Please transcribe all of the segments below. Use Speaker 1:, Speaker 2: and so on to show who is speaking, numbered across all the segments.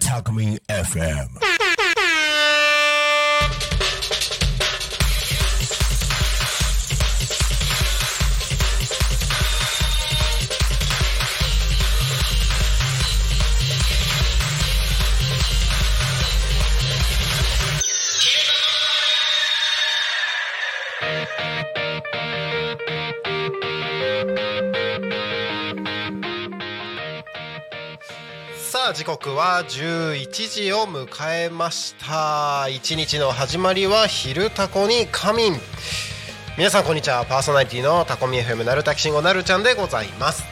Speaker 1: タコミン FM
Speaker 2: さあ時刻は11時を迎えました。一日の始まりは「昼タコに仮眠」皆さんこんにちは。パーソナリティのタコミ FM なるたきしんごなるちゃんでございます。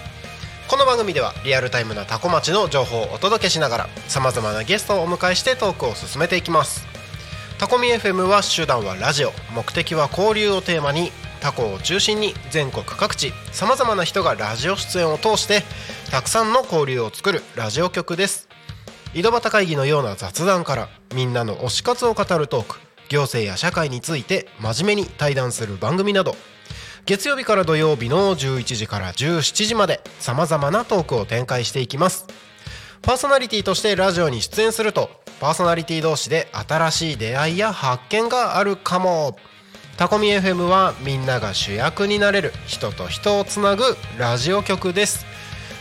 Speaker 2: この番組ではリアルタイムなタコ町の情報をお届けしながらさまざまなゲストをお迎えしてトークを進めていきます。タコミ FM は手段はラジオ。目的は交流をテーマにタコを中心に全国各地さまざまな人がラジオ出演を通してたくさんの交流を作るラジオ局です。井戸端会議のような雑談からみんなの推し活を語るトーク行政や社会について真面目に対談する番組など月曜日から土曜日の11時から17時までさまざまなトークを展開していきます。パーソナリティとしてラジオに出演するとパーソナリティ同士で新しい出会いや発見があるかも。タコミ FM はみんなが主役になれる人と人をつなぐラジオ局です。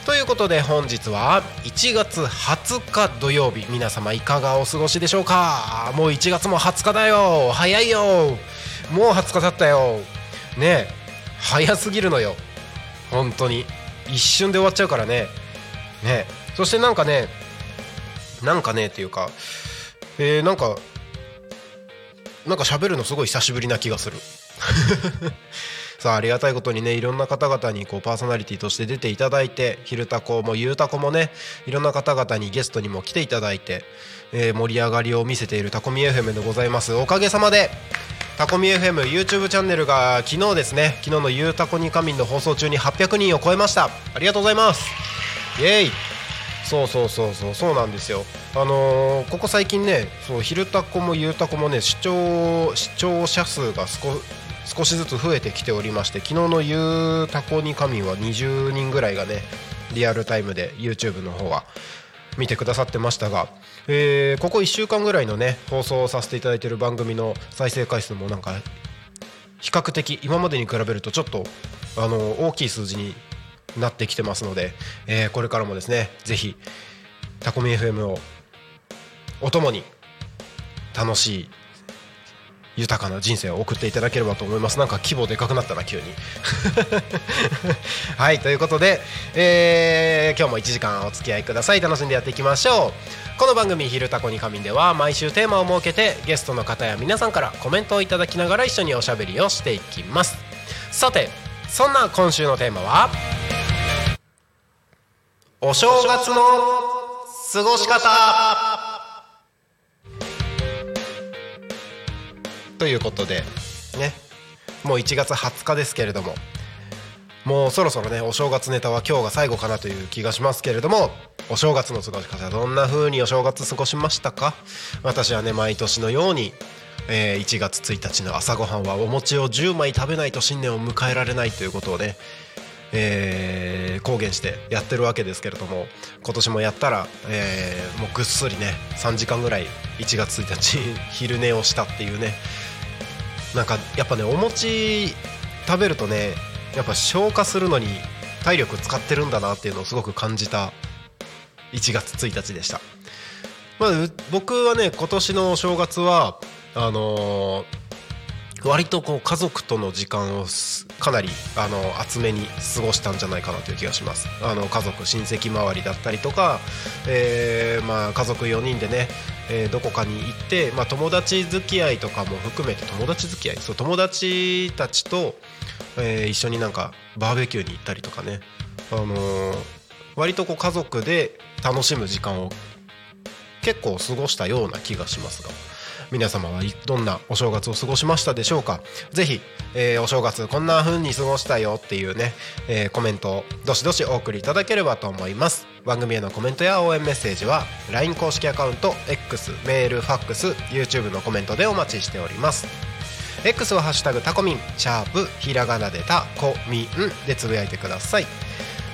Speaker 2: ということで本日は1月20日土曜日皆様いかがお過ごしでしょうか？もう1月も20日だよ。早いよ。もう20日経ったよ。ねえ早すぎるのよ。本当に。一瞬で終わっちゃうからね。ねえそしてなんかねなんかねっていうかえー、なんかなんか喋るのすごい久しぶりな気がする。さあありがたいことにねいろんな方々にこうパーソナリティとして出ていただいて「昼タコ」も「ゆうタコ」もねいろんな方々にゲストにも来ていただいて、えー盛り上がりを見せているタコミ FM でございます。おかげさまでタコミ FMYouTube チャンネルが昨日ですね昨日の「ゆうタコに仮眠」の放送中に800人を超えました。ありがとうございます。イエーイ。そうそうそうそうそうなんですよ。あのーここ最近ねそう昼タコもゆうタコもね視聴視聴者数が少しずつ増えてきておりまして昨日のゆうタコに仮眠は20人ぐらいがねリアルタイムで YouTube の方は見てくださってましたが、えーここ1週間ぐらいのね放送させていただいている番組の再生回数もなんか比較的今までに比べるとちょっとあの大きい数字になってきてますので、えーこれからもですねぜひタコミ FM をお供に楽しい豊かな人生を送っていただければと思います。なんか規模でかくなったな急に。はいということで、えー今日も1時間お付き合いください。楽しんでやっていきましょう。この番組「昼タコに仮眠」では毎週テーマを設けてゲストの方や皆さんからコメントをいただきながら一緒におしゃべりをしていきます。さてそんな今週のテーマはお正月の過ごし方。ということでね。もう1月20日ですけれども。もうそろそろねお正月ネタは今日が最後かなという気がしますけれども。お正月の過ごし方どんな風にお正月過ごしましたか？私はね毎年のように、えー1月1日の朝ごはんはお餅を10枚食べないと新年を迎えられないということをねえー公言してやってるわけですけれども今年もやったら、えーもうぐっすりね3時間ぐらい1月1日 昼寝をしたっていうねなんかやっぱねお餅食べるとねやっぱ消化するのに体力使ってるんだなっていうのをすごく感じた1月1日でした、まあ、僕はね今年のお正月はあのー割とこう家族との時間をかなりあの厚めに過ごしたんじゃないかなという気がしますあの家族親戚周りだったりとか、えー、まあ、家族4人でね、えー、どこかに行って、まあ、友達付き合いとかも含めて友達付き合いそう友達たちと、えー、一緒になんかバーベキューに行ったりとかね、あの割とこう家族で楽しむ時間を結構過ごしたような気がしますが。皆様はどんなお正月を過ごしましたでしょうか？ぜひ、えー、お正月こんな風に過ごしたよっていうね、えー、コメントをどしどしお送りいただければと思います。番組へのコメントや応援メッセージは LINE 公式アカウント X メールファックス YouTube のコメントでお待ちしております。X はハッシュタグタコミンシャープひらがなでタコミンでつぶやいてください。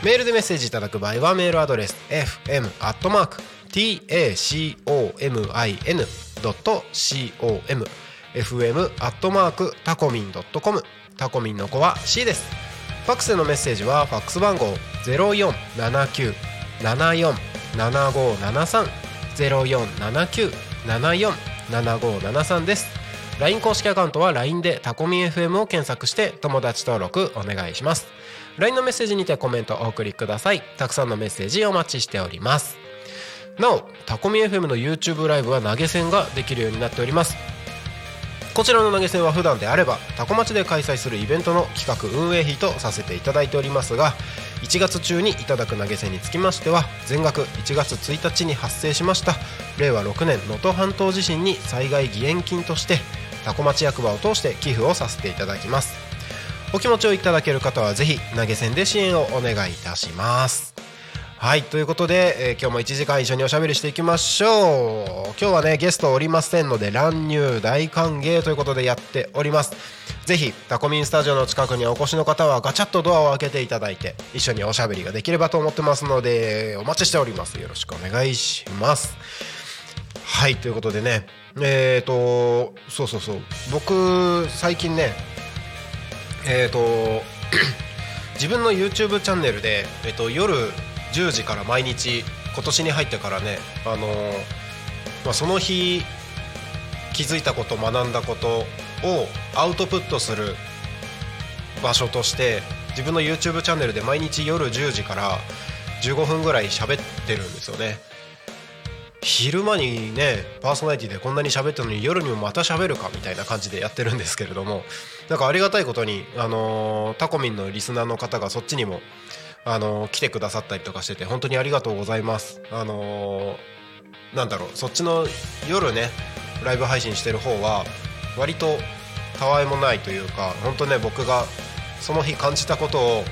Speaker 2: メールでメッセージいただく場合はメールアドレス fm.tacomin ドット c. O. M. fm アットマークタコミンドットコムタコミンの子は C ですファックスのメッセージはファックス番号ゼロ四七九七四七五七三ゼロ四七九七四七五七三です LINE 公式アカウントは LINE でタコミン FM を検索して友達登録お願いします LINE のメッセージにてコメントお送りくださいたくさんのメッセージお待ちしておりますなおタコミ FM の YouTube ライブは投げ銭ができるようになっております。こちらの投げ銭は普段であればタコ町で開催するイベントの企画運営費とさせていただいておりますが1月中にいただく投げ銭につきましては全額1月1日に発生しました。令和6年能登半島地震に災害義援金としてタコ町役場を通して寄付をさせていただきます。お気持ちをいただける方はぜひ投げ銭で支援をお願いいたします。はいということで、えー、今日も1時間一緒におしゃべりしていきましょう。今日はねゲストおりませんので乱入大歓迎ということでやっております。ぜひタコミンスタジオの近くにお越しの方はガチャッとドアを開けていただいて一緒におしゃべりができればと思ってますのでお待ちしております。よろしくお願いします。はいということでねえっ、ー、とそうそうそう。僕最近ねえっ、ー、と自分の YouTube チャンネルで、えっと、夜10時から毎日今年に入ってからね、あの、まあ、その日気づいたこと学んだことをアウトプットする場所として自分の YouTube チャンネルで毎日夜10時から15分ぐらい喋ってるんですよね。昼間にねパーソナリティでこんなに喋ったのに夜にもまた喋るかみたいな感じでやってるんですけれどもなんかありがたいことに、あのー、タコミンのリスナーの方がそっちにもあの来てくださったりとかしてて本当にありがとうございます。あのなんだろうそっちの夜ねライブ配信してる方は割とたわいもないというか本当ね僕がその日感じたことを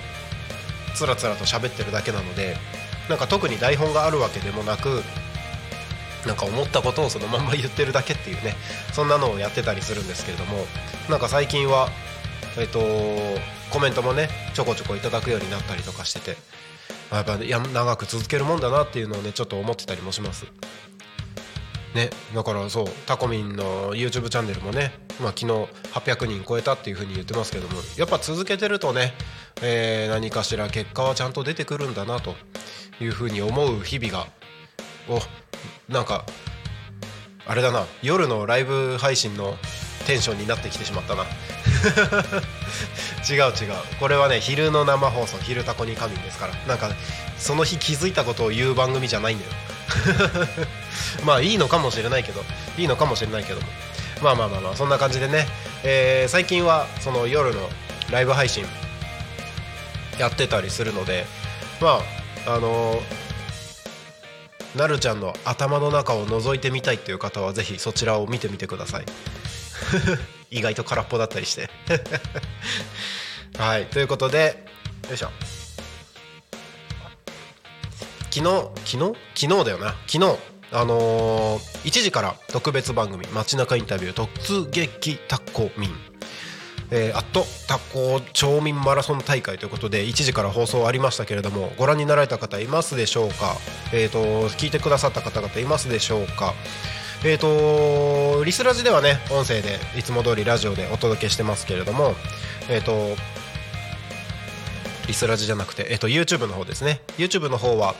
Speaker 2: つらつらと喋ってるだけなのでなんか特に台本があるわけでもなくなんか思ったことをそのまんま言ってるだけっていうねそんなのをやってたりするんですけれどもなんか最近はえっとコメントもねちょこちょこいただくようになったりとかしててやっぱや長く続けるもんだなっていうのをねちょっと思ってたりもします。ねだからそうタコミンの YouTube チャンネルもね、まあ、昨日800人超えたっていうふうに言ってますけどもやっぱ続けてるとね、えー、何かしら結果はちゃんと出てくるんだなというふうに思う日々がおなんかあれだな夜のライブ配信のテンションになってきてしまったな。違う違う。これはね昼の生放送「昼タコに神」ですから。なんかその日気づいたことを言う番組じゃないんだよ。まあいいのかもしれないけど。いいのかもしれないけども。まあまあまあまあそんな感じでね、えー、最近はその夜のライブ配信やってたりするのでまああのー、なるちゃんの頭の中を覗いてみたいっていう方はぜひそちらを見てみてください。意外と空っぽだったりして。はいということでよいしょ。昨日昨日？昨日だよな。昨日あのー、1時から特別番組街中インタビュー突撃タコミン。えー、アットタコ町民マラソン大会ということで1時から放送ありましたけれどもご覧になられた方いますでしょうか、えーと聞いてくださった方々いますでしょうか？えーと、リスラジではね音声でいつも通りラジオでお届けしてますけれどもえっ、ー、とリスラジじゃなくて、えーと、YouTube の方ですね。YouTube の方は、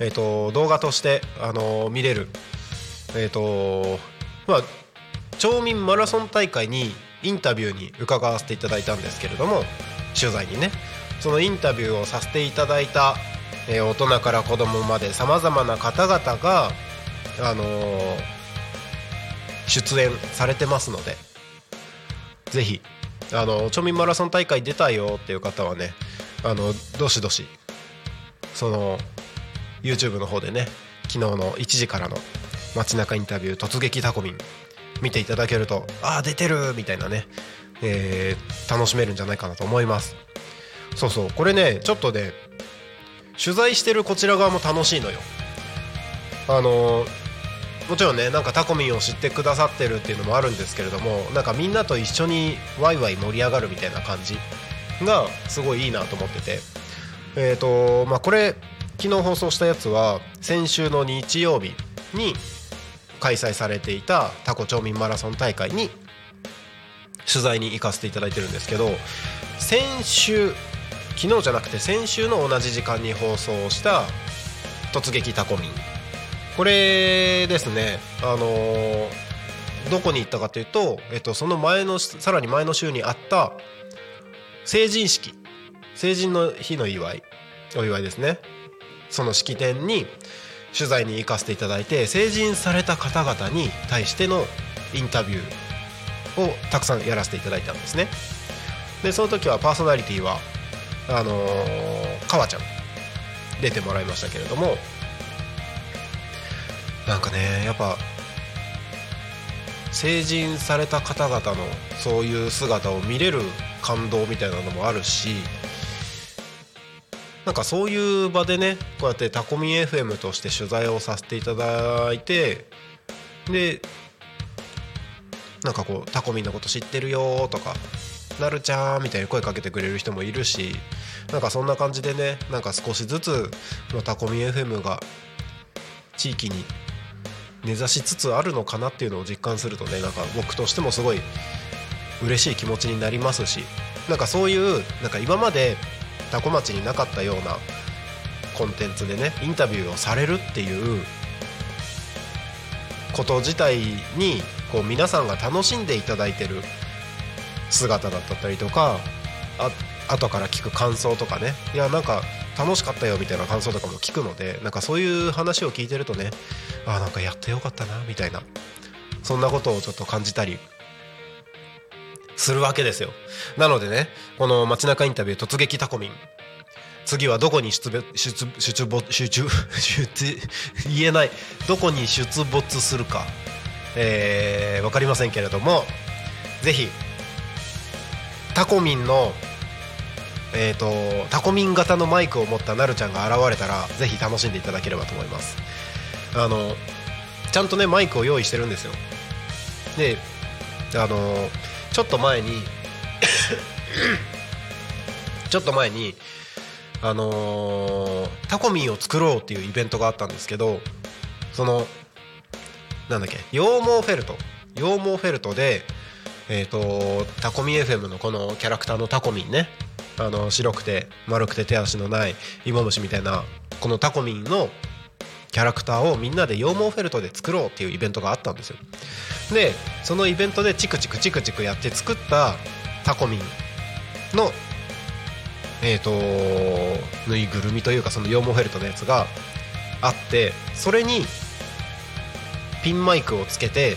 Speaker 2: えーと、動画として、あのー、見れるえっ、ー、とまあ町民マラソン大会にインタビューに伺わせていただいたんですけれども取材にねそのインタビューをさせていただいた、えー大人から子供までさまざまな方々が、あのー出演されてますのでぜひあの町民マラソン大会出たよっていう方はねあのどしどしその YouTube の方でね昨日の1時からの街中インタビュー突撃タコミン見ていただけるとああ出てるみたいなね、えー楽しめるんじゃないかなと思います。そうそうこれねちょっとね取材してるこちら側も楽しいのよ。あのもちろんねなんかタコミンを知ってくださってるっていうのもあるんですけれどもなんかみんなと一緒にワイワイ盛り上がるみたいな感じがすごいいいなと思ってて。えっ、とまあこれ昨日放送したやつは先週の日曜日に開催されていたタコ町民マラソン大会に取材に行かせていただいてるんですけど先週昨日じゃなくて先週の同じ時間に放送した「突撃タコミン」これですね。あのーどこに行ったかというと、えっと、その前のさらに前の週にあった成人式。成人の日の祝い。お祝いですね。その式典に取材に行かせていただいて成人された方々に対してのインタビューをたくさんやらせていただいたんですね。でその時はパーソナリティはあのー、かわちゃん。出てもらいましたけれどもなんかねやっぱ成人された方々のそういう姿を見れる感動みたいなのもあるしなんかそういう場でねこうやってタコミ FM として取材をさせていただいてでなんかこうタコミンのこと知ってるよとかなるちゃんみたいに声かけてくれる人もいるしなんかそんな感じでねなんか少しずつこのタコミ FM が地域に根ざしつつあるのかなっていうのを実感するとねなんか僕としてもすごい嬉しい気持ちになりますしなんかそういうなんか今までタコ町になかったようなコンテンツでねインタビューをされるっていうこと自体にこう皆さんが楽しんでいただいてる姿だったりとかあ後から聞く感想とかね。いやなんか楽しかったよみたいな感想とかも聞くのでなんかそういう話を聞いてるとねあなんかやってよかったなみたいなそんなことをちょっと感じたりするわけですよ。なのでねこの街中インタビュー突撃タコミン。次はどこに出べ出出没出出出言えない。どこに出没するか、えー、分かりませんけれどもぜひタコミンのえー、とタコミン型のマイクを持ったなるちゃんが現れたらぜひ楽しんでいただければと思います。あのちゃんとねマイクを用意してるんですよ。であのちょっと前に ちょっと前にあのタコミンを作ろうっていうイベントがあったんですけどそのなんだっけ羊毛フェルト。羊毛フェルトでえっ、とタコミ FM のこのキャラクターのタコミンね。あの白くて丸くて手足のない芋虫みたいなこのタコミンのキャラクターをみんなで羊毛フェルトで作ろうっていうイベントがあったんですよ。でそのイベントでチクチクチクチクやって作ったタコミンのえー、とぬいぐるみというかその羊毛フェルトのやつがあってそれにピンマイクをつけて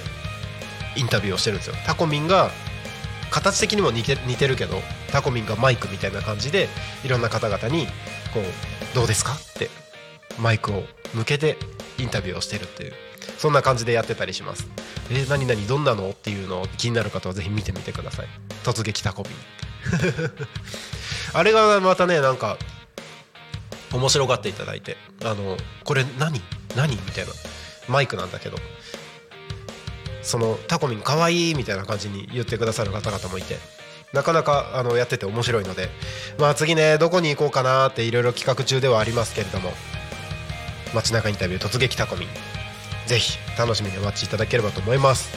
Speaker 2: インタビューをしてるんですよ。タコミンが形的にも似て似てるけどタコミンがマイクみたいな感じでいろんな方々にこうどうですか？ってマイクを向けてインタビューをしてるっていうそんな感じでやってたりします。えー、何々どんなの？っていうのを気になる方はぜひ見てみてください。突撃タコミン。あれがまたねなんか面白がっていただいてあのこれ何？何？みたいな。マイクなんだけど。そのタコミンかわいいみたいな感じに言ってくださる方々もいて。なかなかあのやってて面白いので。まあ次ねどこに行こうかなっていろいろ企画中ではありますけれども。街中インタビュー突撃タコミ。ぜひ楽しみにお待ちいただければと思います。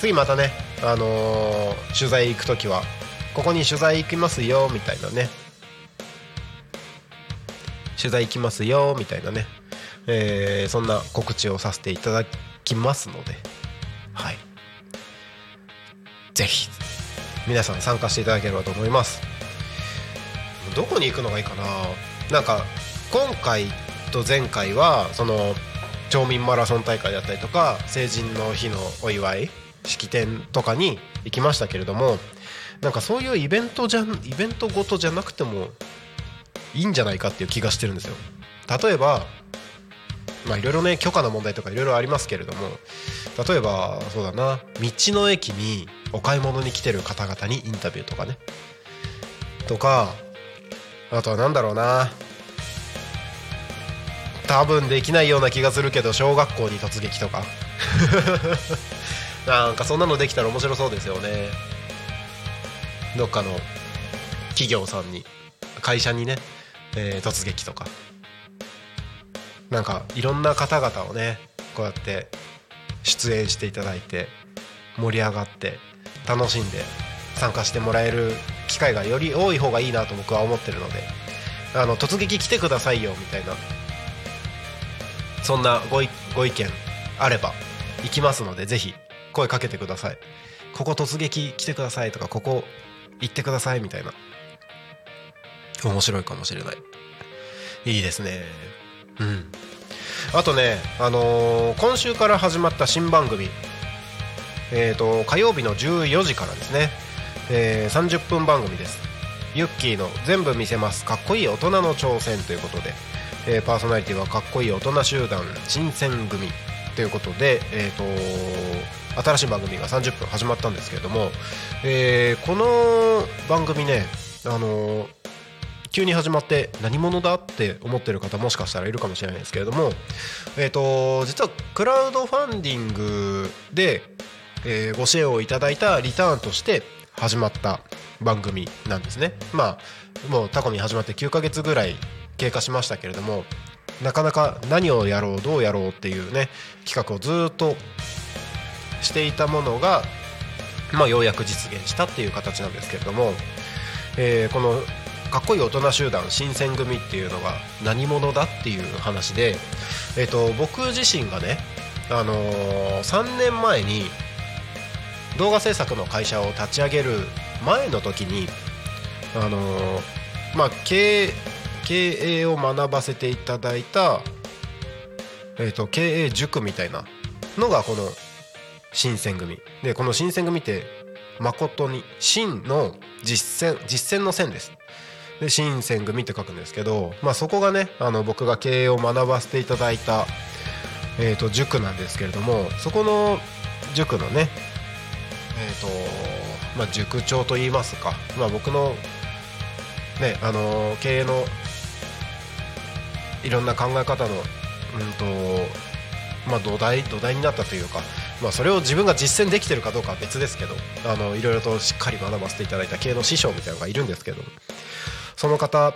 Speaker 2: 次またねあのー取材行く時はここに取材行きますよみたいなね。取材行きますよみたいなね、えーそんな告知をさせていただきますので。はい。ぜひ皆さん参加していただければと思います。どこに行くのがいいかな？なんか今回と前回はその町民マラソン大会だったりとか成人の日のお祝い式典とかに行きましたけれどもなんかそういうイベントじゃんイベントごとじゃなくてもいいんじゃないかっていう気がしてるんですよ。例えばまあいろいろね許可の問題とかいろいろありますけれども例えばそうだな道の駅にお買い物に来てる方々にインタビューとかね。とかあとは何だろうな多分できないような気がするけど小学校に突撃とか。なんかそんなのできたら面白そうですよね。どっかの企業さんに会社にね、えー、突撃とか。なんかいろんな方々をねこうやって出演していただいて盛り上がって楽しんで参加してもらえる機会がより多い方がいいなと僕は思ってるのであの突撃来てくださいよみたいなそんなごご意見あれば行きますのでぜひ声かけてくださいここ突撃来てくださいとかここ行ってくださいみたいな。面白いかもしれない。いいですね。うん。あとね、あのー、今週から始まった新番組。えーと、火曜日の14時からですね、えー、30分番組です。ユッキーの全部見せます。かっこいい大人の挑戦ということで、えー、パーソナリティはかっこいい大人集団新選組。ということで、えーと、新しい番組が30分始まったんですけれども、えー、この番組ね、あのー、急に始まって何者だって思ってる方もしかしたらいるかもしれないですけれども、えーと実はクラウドファンディングでえ、ご支援をいただいたリターンとして始まった番組なんですね。まあもうタコミ始まって9ヶ月ぐらい経過しましたけれどもなかなか何をやろうどうやろうっていうね企画をずっとしていたものが、まあ、ようやく実現したっていう形なんですけれども、え、このかっこいい大人集団新選組っていうのが何者だっていう話で、えーと、僕自身がね、あのー、3年前に動画制作の会社を立ち上げる前の時にあのー、まあ経営経営を学ばせていただいた、えーと、経営塾みたいなのがこの新選組。でこの新選組って誠に真の実践実践の線です。で新選組って書くんですけど、まあ、そこがねあの僕が経営を学ばせていただいた、えーと塾なんですけれどもそこの塾のねえーとまあ、塾長といいますか、まあ、僕の,、ね、あの経営のいろんな考え方の、うんとまあ、土台土台になったというか、まあ、それを自分が実践できてるかどうかは別ですけどあのいろいろとしっかり学ばせていただいた経営の師匠みたいなのがいるんですけどその方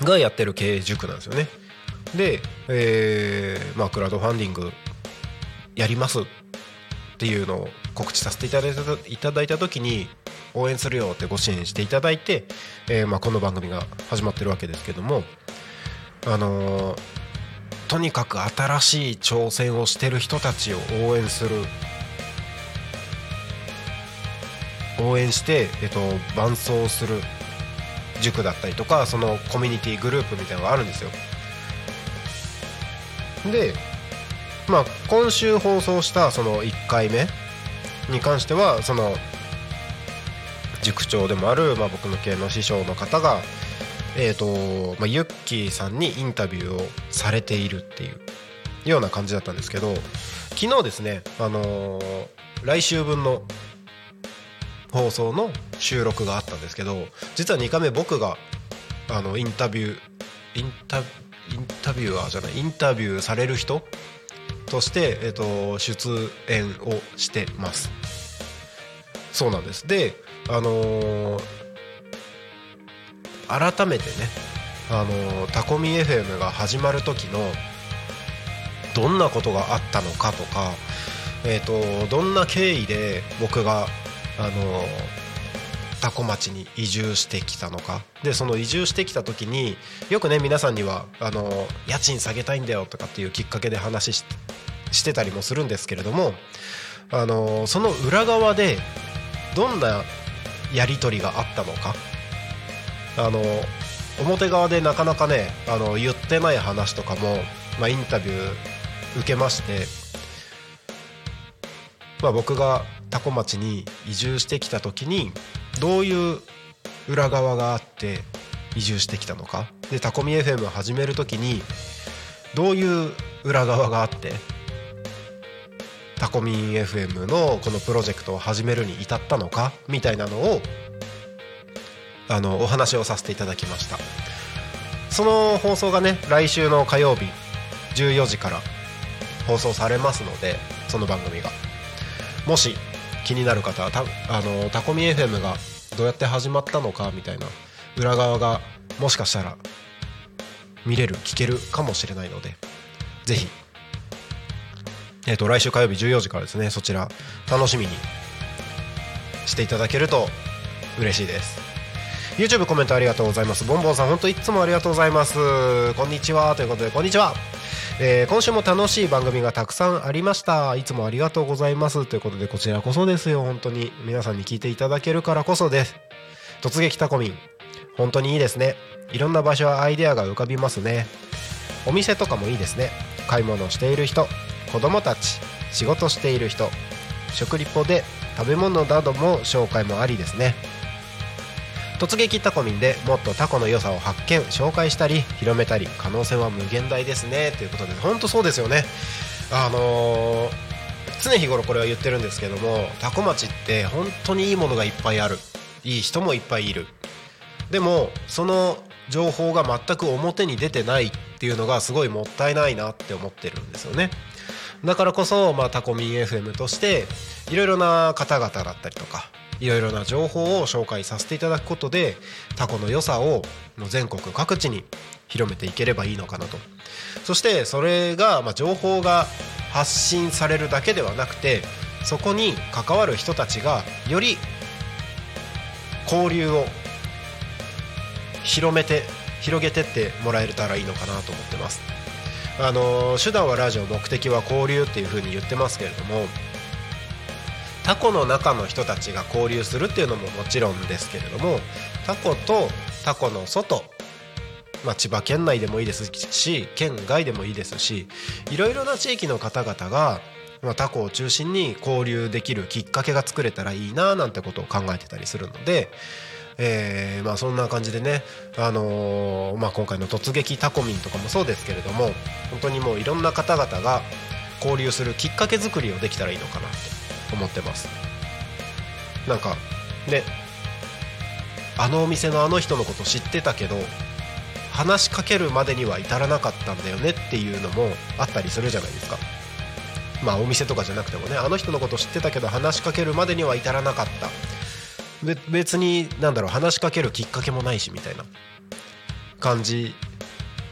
Speaker 2: がやってる経営塾なんですよね。で、えーまあ、クラウドファンディングやりますっていうのを告知させていただいたいただいた時に応援するよってご支援していただいて、えー、まあこの番組が始まってるわけですけどもあのー、とにかく新しい挑戦をしてる人たちを応援する応援して、えっと、伴走する塾だったりとかそのコミュニティグループみたいなのがあるんですよ。でまあ今週放送したその1回目に関してはその塾長でもある、まあ、僕の系の師匠の方が、えーとまあ、ユッキーさんにインタビューをされているっていうような感じだったんですけど昨日ですね、あのー、来週分の放送の収録があったんですけど実は2回目僕があのインタビューインタインタビュアーじゃないインタビューされる人として、えーと、出演をしてます。そうなんです。であのー、改めてねあの、タコミ FM が始まる時のどんなことがあったのかとかえーと、どんな経緯で僕があの多古町に移住してきたのか？でその移住してきた時によくね皆さんにはあの家賃下げたいんだよとかっていうきっかけで話ししてたりもするんですけれどもあのその裏側でどんなやり取りがあったのか？あの表側でなかなかねあの言ってない話とかも、まあ、インタビュー受けまして、まあ、僕が多古町に移住してきた時にどういう裏側があって移住してきたのか。でタコミ FM を始める時にどういう裏側があってタコミン FM のこのプロジェクトを始めるに至ったのかみたいなのをあのお話をさせていただきました。その放送がね来週の火曜日14時から放送されますのでその番組が。もし気になる方はたあのタコミ FM がどうやって始まったのかみたいな裏側がもしかしたら見れる聞けるかもしれないのでぜひ。えー、と来週火曜日14時からですねそちら楽しみにしていただけると嬉しいです。YouTube コメントありがとうございます。ボンボンさん本当いつもありがとうございます。こんにちは。ということでこんにちは。えー今週も楽しい番組がたくさんありました。いつもありがとうございます。ということでこちらこそですよ。本当に皆さんに聞いていただけるからこそです。突撃タコミン。本当にいいですね。いろんな場所はアイデアが浮かびますね。お店とかもいいですね。買い物している人。子供たち。仕事している人。食リポで食べ物なども紹介もありですね。突撃タコミンでもっとタコの良さを発見紹介したり広めたり可能性は無限大ですね。ということで本当そうですよね。あのー常日頃これは言ってるんですけどもタコ町って本当にいいものがいっぱいある。いい人もいっぱいいる。でもその情報が全く表に出てないっていうのがすごいもったいないなって思ってるんですよね。だからこそ、まあ、タコミン FM としていろいろな方々だったりとかいろいろな情報を紹介させていただくことでタコの良さを全国各地に広めていければいいのかなと。そしてそれが、まあ、情報が発信されるだけではなくてそこに関わる人たちがより交流を広めて広げてってもらえたらいいのかなと思ってます。あの手段はラジオ目的は交流っていう風に言ってますけれどもタコの中の人たちが交流するっていうのももちろんですけれどもタコとタコの外まあ、千葉県内でもいいですし県外でもいいですしいろいろな地域の方々が、まあ、タコを中心に交流できるきっかけが作れたらいいななんてことを考えてたりするので、えーまあ、そんな感じでね、あのーまあ、今回の「突撃タコミン」とかもそうですけれども本当にもういろんな方々が交流するきっかけ作りをできたらいいのかなって。思ってます。なんかねあのお店のあの人のこと知ってたけど話しかけるまでには至らなかったんだよねっていうのもあったりするじゃないですかまあお店とかじゃなくてもねあの人のこと知ってたけど話しかけるまでには至らなかった別に何だろう話しかけるきっかけもないしみたいな感じ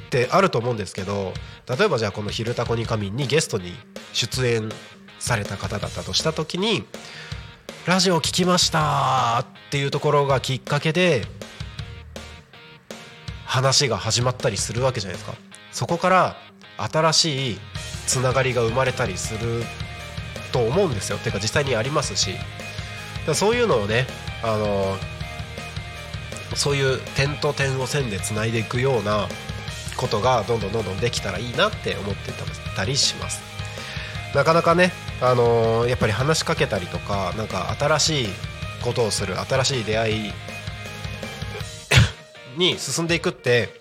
Speaker 2: ってあると思うんですけど例えばじゃあこの「昼タコに仮眠」にゲストに出演された方だったとした時に「ラジオ聞きました」っていうところがきっかけで話が始まったりするわけじゃないですか。そこから新しいつながりが生まれたりすると思うんですよ。てか実際にありますし。そういうのをねあのそういう点と点を線でつないでいくようなことがどんどんどんどんできたらいいなって思ってたりします。なかなかねあのやっぱり話しかけたりとかなんか新しいことをする新しい出会い に進んでいくって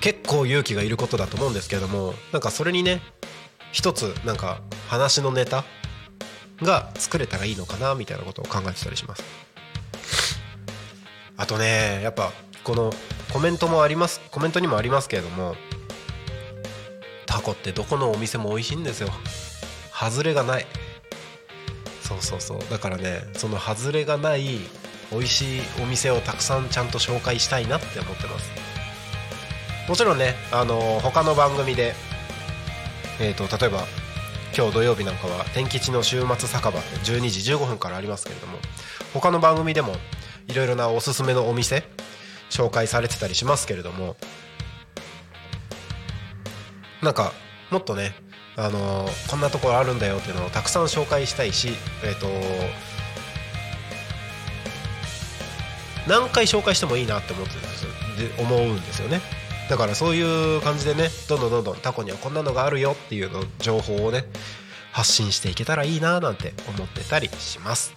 Speaker 2: 結構勇気がいることだと思うんですけどもなんかそれにね一つなんか話のネタが作れたらいいのかなみたいなことを考えてたりします。あとねやっぱこのコメントもありますコメントにもありますけれどもタコってどこのお店も美味しいんですよ。外れがない。そうそうそう。だからねその外れがない美味しいお店をたくさんちゃんと紹介したいなって思ってます。もちろんねあの他の番組でえー、と例えば今日土曜日なんかは天吉の週末酒場って12時15分からありますけれども他の番組でもいろいろなおすすめのお店紹介されてたりしますけれどもなんかもっとねあのこんなところあるんだよっていうのをたくさん紹介したいし、えー、と何回紹介してもいいなって思ってるんです思うんですよね。だからそういう感じでねどんどんどんどんタコにはこんなのがあるよっていうの情報をね発信していけたらいいななんて思ってたりします。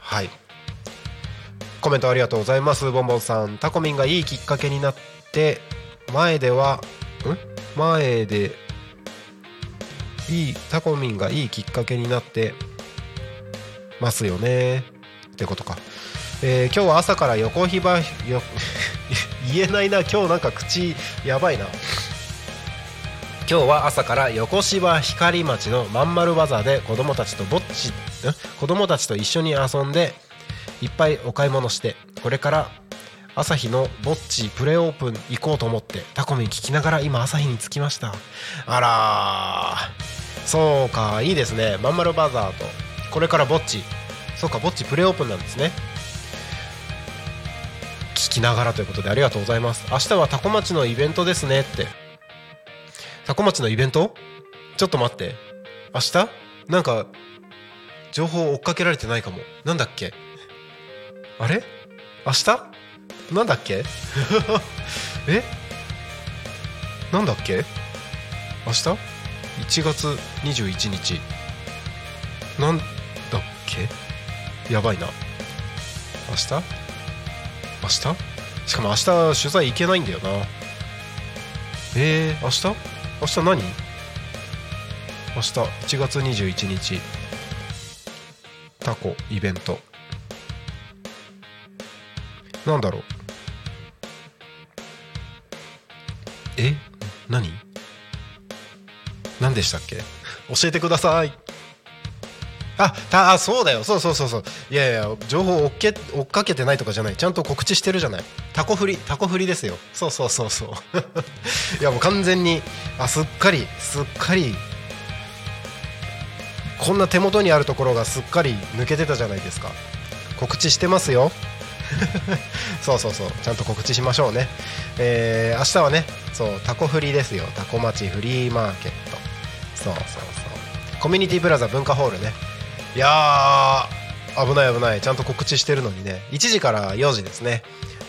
Speaker 2: はい。コメントありがとうございます。ボンボンさん。タコミンがいいきっかけになって前ではん？前でいいタコミンがいいきっかけになってますよね。ってことか、えー、今日は朝から横ひばよ 言えないな。今日なんか口やばいな。今日は朝から横芝光町のまんまるバザーで子供たちとぼっち子供たちと一緒に遊んでいっぱいお買い物してこれから朝日のぼっちプレオープン行こうと思ってタコミン聞きながら今朝日に着きました。あらそうかいいですね。まんまるバザーと。これからぼっちそうかぼっちプレオープンなんですね。聞きながらということでありがとうございます。明日はタコ町のイベントですねって。タコ町のイベント？ちょっと待って。明日？なんか情報追っかけられてないかも。なんだっけ？あれ？明日？なんだっけ？え？なんだっけ？明日 ?1 月21日。なんだっけ？やばいな。明日？明日？しかも明日取材行けないんだよな。えー、明日？明日何？明日？1月21日。タコイベント。なんだろう？え？何？何でしたっけ？教えてください。あたあそうだよ。そうそうそうそう。いやいや情報追っけ追っかけてないとかじゃない。ちゃんと告知してるじゃない。タコ振りタコ振りですよ。そうそうそうそう。いやもう完全にあすっかりすっかりこんな手元にあるところがすっかり抜けてたじゃないですか。告知してますよ。そうそうそうちゃんと告知しましょうね。えー、明日はねそうタコフリですよ。タコ町フリーマーケット。そうそうそう。コミュニティプラザ文化ホールね。いやー危ない危ない。ちゃんと告知してるのにね。1時から4時ですね。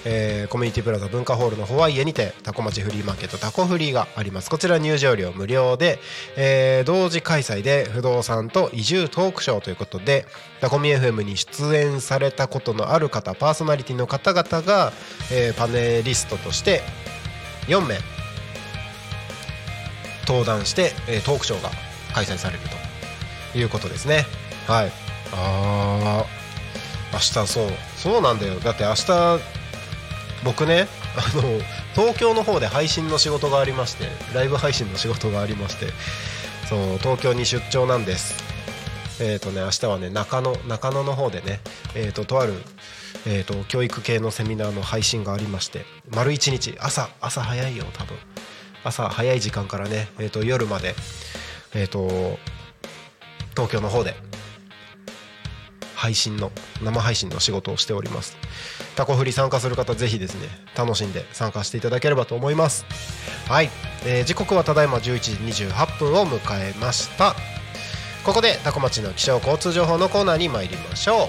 Speaker 2: えー、コミュニティプラザ文化ホールのホワイエにてタコ町フリーマーケットタコフリーがあります。こちら入場料無料で、えー、同時開催で不動産と移住トークショーということでタコミ FM に出演されたことのある方パーソナリティの方々が、えー、パネリストとして4名登壇して、えー、トークショーが開催されるということですね。はい。ああ明日そう。そうなんだよ。だって明日僕ねあの東京の方で配信の仕事がありましてライブ配信の仕事がありましてそう東京に出張なんです。えっ、ー、とね明日はね中野中野の方でねえっ、ー、ととあるえーと、教育系のセミナーの配信がありまして丸1日朝朝早いよ多分。朝早い時間からね、えーと、夜まで、えーと東京の方で配信の生配信の仕事をしております。タコフリ参加する方ぜひですね楽しんで参加していただければと思います。はい、えー、時刻はただいま11時28分を迎えました。ここでタコ町の気象交通情報のコーナーに参りましょう。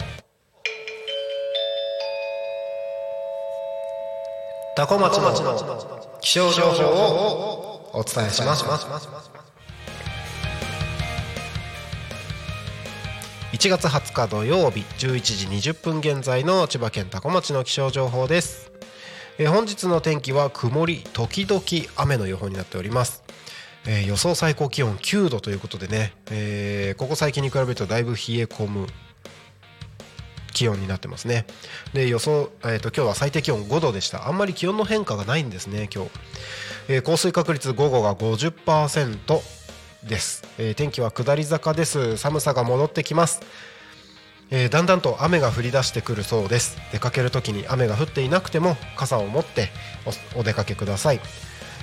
Speaker 2: タコ町の気象情報をお伝えします。1月20日土曜日11時20分現在の千葉県多古町の気象情報です、え、本日の天気は曇り時々雨の予報になっております、えー、予想最高気温9度ということでね、えー、ここ最近に比べるとだいぶ冷え込む気温になってますね。で予想、えーと、今日は最低気温5度でした。あんまり気温の変化がないんですね今日、えー、降水確率午後が50%です、えー、天気は下り坂です。寒さが戻ってきます、えー、だんだんと雨が降り出してくるそうです。出かける時に雨が降っていなくても傘を持ってお出かけください。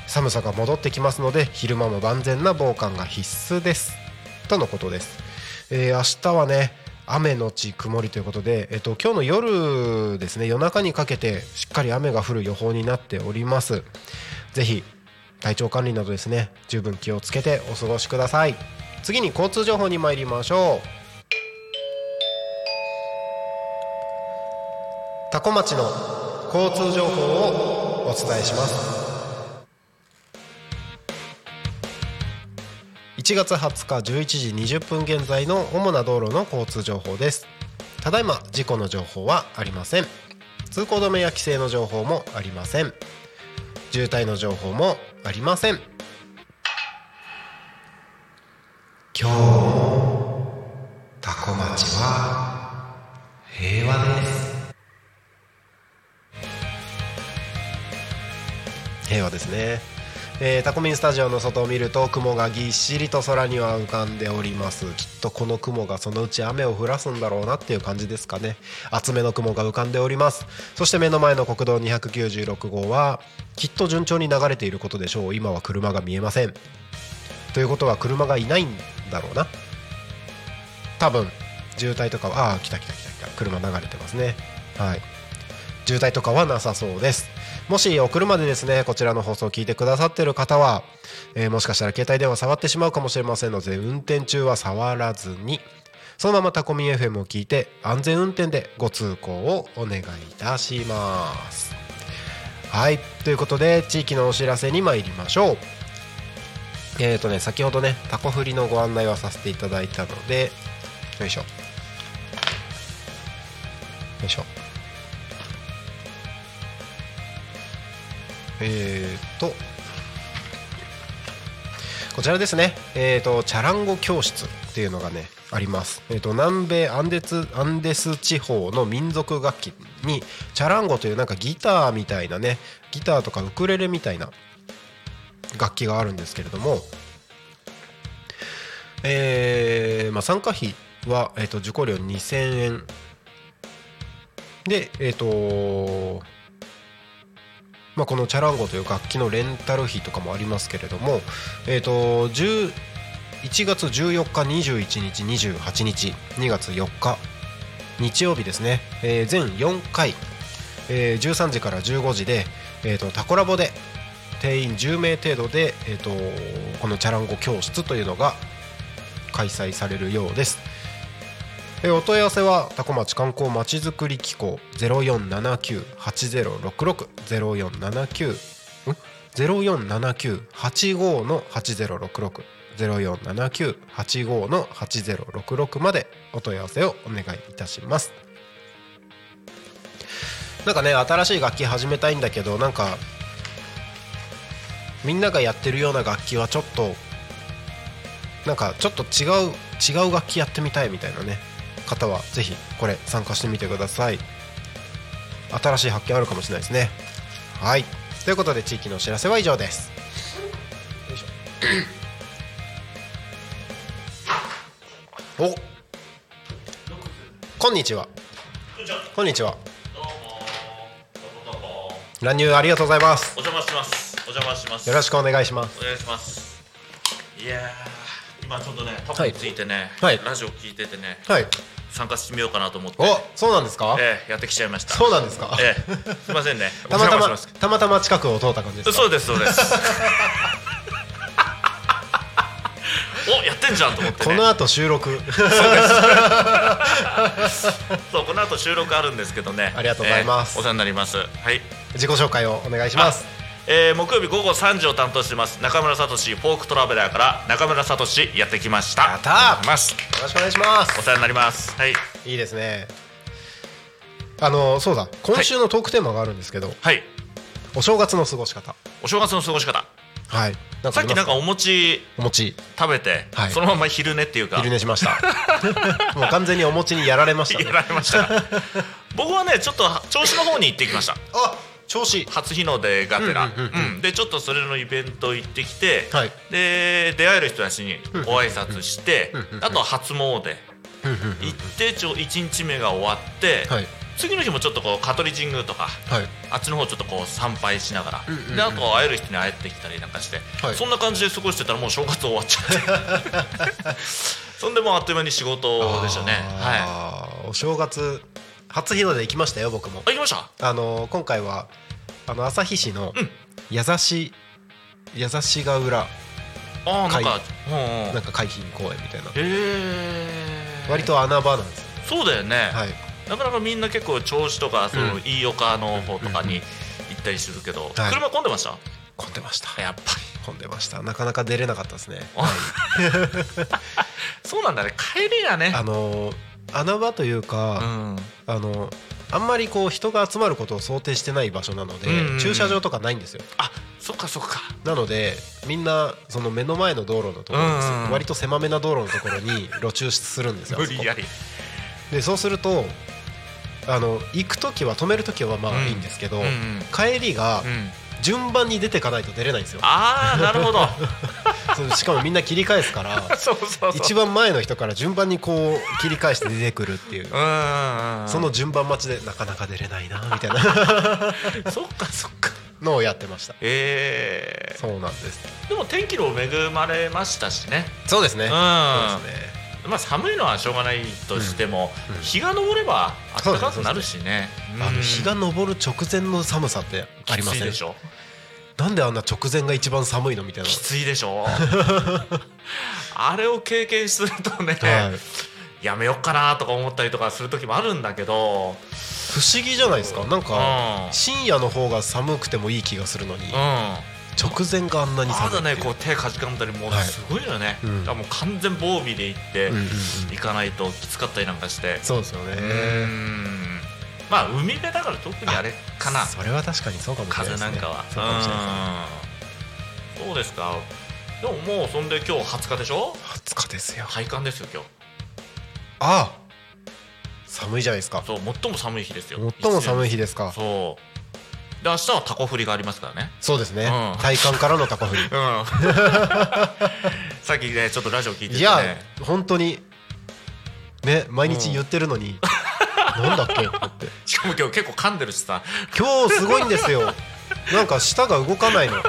Speaker 2: 寒さが戻ってきますので昼間も万全な防寒が必須です。とのことです、えー、明日はね雨のち曇りということで、えっと、今日の夜ですね夜中にかけてしっかり雨が降る予報になっております。ぜひ体調管理などですね十分気をつけてお過ごしください。次に交通情報に参りましょう。多古町の交通情報をお伝えします。1月20日11時20分現在の主な道路の交通情報です。ただいま事故の情報はありません。通行止めや規制の情報もありません。渋滞の情報もありません。今日もタコ町は平和です。平和ですねえー、タコミンスタジオの外を見ると雲がぎっしりと空には浮かんでおります。きっとこの雲がそのうち雨を降らすんだろうなっていう感じですかね。厚めの雲が浮かんでおりますそして目の前の国道296号はきっと順調に流れていることでしょう。今は車が見えませんということは車がいないんだろうな。多分渋滞とかはああ来た来た来た来た。車流れてますね。はい。渋滞とかはなさそうです。もしお車でですねこちらの放送を聞いてくださってる方は、えー、もしかしたら携帯電話触ってしまうかもしれませんので運転中は触らずにそのままタコミン FM を聞いて安全運転でご通行をお願いいたします。はいということで地域のお知らせに参りましょう。えーとね先ほどねタコ振りのご案内はさせていただいたのでよいしょ。よいしょ。えー、とこちらですね、えーと、チャランゴ教室っていうのがねあります、えーと、南米アンデツアンデス地方の民族楽器にチャランゴというなんかギターみたいなねギターとかウクレレみたいな楽器があるんですけれども、えーまあ、参加費は、えーと受講料2000円。でえっ、ー、とまあ、このチャランゴという楽器のレンタル費とかもありますけれども、えーと、1月14日21日28日2月4日日曜日ですね、えー、全4回、えー、13時から15時で、えーと、タコラボで定員10名程度で、えーとこのチャランゴ教室というのが開催されるようです。えお問い合わせは多古町観光まちづくり機構ゼロ四七九八ゼロ六六ゼロ四七九ゼロ四七九八五の八ゼロ六六ゼロ四七九八五の八ゼロ六六までお問い合わせをお願いいたします。なんかね新しい楽器始めたいんだけどなんかみんながやってるような楽器はちょっとなんかちょっと違う違う楽器やってみたいみたいなね。方はぜひこれ参加してみてください。新しい発見あるかもしれないですね。はい。ということで地域のお知らせは以上です。お。こんにちは。こんにちは。乱入ありがとうございます。
Speaker 1: お邪魔します。お邪魔します。
Speaker 2: よろしくお願いします。
Speaker 1: お願いします。いや今ちょっとねタコについてね、はい、ラジオ聞いててね、はい、参加してみようかなと思って。
Speaker 2: おそうなんですか？
Speaker 1: ええやってきちゃいました。
Speaker 2: そうなんですか？
Speaker 1: ええ。すみませんね。
Speaker 2: たまたまたまたま近くを通った感じです
Speaker 1: そうですそうです。おやってんじゃんと思って、
Speaker 2: ね、この後収録。そうです。
Speaker 1: そうこの後収録あるんですけどね。
Speaker 2: ありがとうございます、
Speaker 1: えー、お世話になります。はい。
Speaker 2: 自己紹介をお願いします
Speaker 1: えー、木曜日午後3時を担当してます中村聡フォークトラベラーから中村聡やってきました。
Speaker 2: やった
Speaker 1: ます。
Speaker 2: よろしくお願いします。
Speaker 1: お世話になります。はい。
Speaker 2: いいですね。あのそうだ。今週のトークテーマがあるんですけど
Speaker 1: はい。
Speaker 2: お正月の過ごし方。
Speaker 1: お正月の過ごし方。
Speaker 2: はい。
Speaker 1: さっきなんかお餅
Speaker 2: お餅。
Speaker 1: 食べて、はい、そのまま昼寝っていうか。
Speaker 2: 昼寝しました。もう完全にお餅にやられました、
Speaker 1: ね、やられました。僕はねちょっと調子の方に行ってきました。
Speaker 2: あ調子
Speaker 1: 初日の出がてら。でちょっとそれのイベント行ってきて、はい、で出会える人たちにご挨拶してあと初詣。行ってちょ1日目が終わって、はい、次の日もちょっとこう香取神宮とか、はい、あっちの方ちょっとこう参拝しながら、であと会える人に会えてきたりなんかして、そんな感じで過ごしてたらもう正月終わっちゃって そんでもうあっという間に仕事でしたね。
Speaker 2: はい。お正月初日の出行きましたよ僕も。
Speaker 1: 行きました？
Speaker 2: あの今回はあの旭市の矢刺し矢刺しが浦。
Speaker 1: あなんか、
Speaker 2: なんか海浜公園みたいな。
Speaker 1: へえ
Speaker 2: 割と穴場なんです
Speaker 1: そうだよね。
Speaker 2: はい。
Speaker 1: なかなかみんな結構銚子とかその飯岡の方とかに行ったりするけど、
Speaker 2: はい。
Speaker 1: 車混んでました？
Speaker 2: 混んでました。
Speaker 1: やっぱり。
Speaker 2: 混んでました。なかなか出れなかったですね。
Speaker 1: あ そうなんだね。帰りがね。
Speaker 2: あの穴場という
Speaker 1: う
Speaker 2: か、
Speaker 1: ん。
Speaker 2: あのあんまりこう人が集まることを想定してない場所なので、
Speaker 1: うんうんうん。
Speaker 2: 駐車場とかないんですよ。
Speaker 1: あそっかそっか。
Speaker 2: なのでみんなその目の前の道路のところ
Speaker 1: うんうん
Speaker 2: 割と狭めな道路のところに 路駐するんですよ
Speaker 1: 無理やり。
Speaker 2: でそうするとあの行く時は止める時はまあいいんですけど、
Speaker 1: うんうん。
Speaker 2: 帰りが
Speaker 1: うん
Speaker 2: 順番に出ていかないと出れないんですよ。
Speaker 1: ああなるほど。
Speaker 2: そうしかもみんな切り返すから
Speaker 1: そうそうそう。
Speaker 2: 一番前の人から順番にこう切り返して出てくるっていう。
Speaker 1: うんうんうん。
Speaker 2: その順番待ちでなかなか出れないなみたいな。
Speaker 1: そっかそっか。
Speaker 2: のをやってました。
Speaker 1: え
Speaker 2: そうなんです。
Speaker 1: ー、でも天気にも恵まれましたしね。
Speaker 2: そうですね。
Speaker 1: うん。
Speaker 2: そうですね
Speaker 1: まあ寒いのはしょうがないとしても、日が昇れば暖かくなるしね。
Speaker 2: あの日が昇る直前の寒さってありません？
Speaker 1: でしょ？
Speaker 2: なんであんな直前が一番寒いのみたいな？
Speaker 1: きついでしょ？あれを経験するとね、
Speaker 2: はい、
Speaker 1: やめよっかなとか思ったりとかする時もあるんだけど。
Speaker 2: 不思議じゃないですか？なんか
Speaker 1: うん。
Speaker 2: 深夜の方が寒くてもいい気がするのに。
Speaker 1: うん
Speaker 2: 直前があんなに寒い
Speaker 1: まだねこう手かじかんだりもう
Speaker 2: はい。
Speaker 1: すごいよね、
Speaker 2: うん。
Speaker 1: だからもう完全防備で行って
Speaker 2: うん。うんうん
Speaker 1: 行かないときつかったりなんかして。
Speaker 2: そうですよね。
Speaker 1: うん。まあ海辺だから特にあれかな。
Speaker 2: それは確かにそうかもしれないね。
Speaker 1: 風なんかは。
Speaker 2: そうかもしれない
Speaker 1: うん。そうですか？でももうそんで今日20日でしょ？
Speaker 2: です20日ですよ。
Speaker 1: 体感ですよ今日。
Speaker 2: ああ寒いじゃないですか。
Speaker 1: そう最も寒い日ですよ。
Speaker 2: 最も寒い
Speaker 1: 日
Speaker 2: 日ですか。
Speaker 1: そうで明日はタコ振りがありますからね。
Speaker 2: そうですね。
Speaker 1: うん。
Speaker 2: 体感からのタコ振り
Speaker 1: うん。さっきねちょっとラジオ聞いててね。
Speaker 2: いや本当にね毎日言ってるのになんだっけって。
Speaker 1: しかも今日結構噛んでるしさ。
Speaker 2: 今日すごいんですよ なんか舌が動かないの。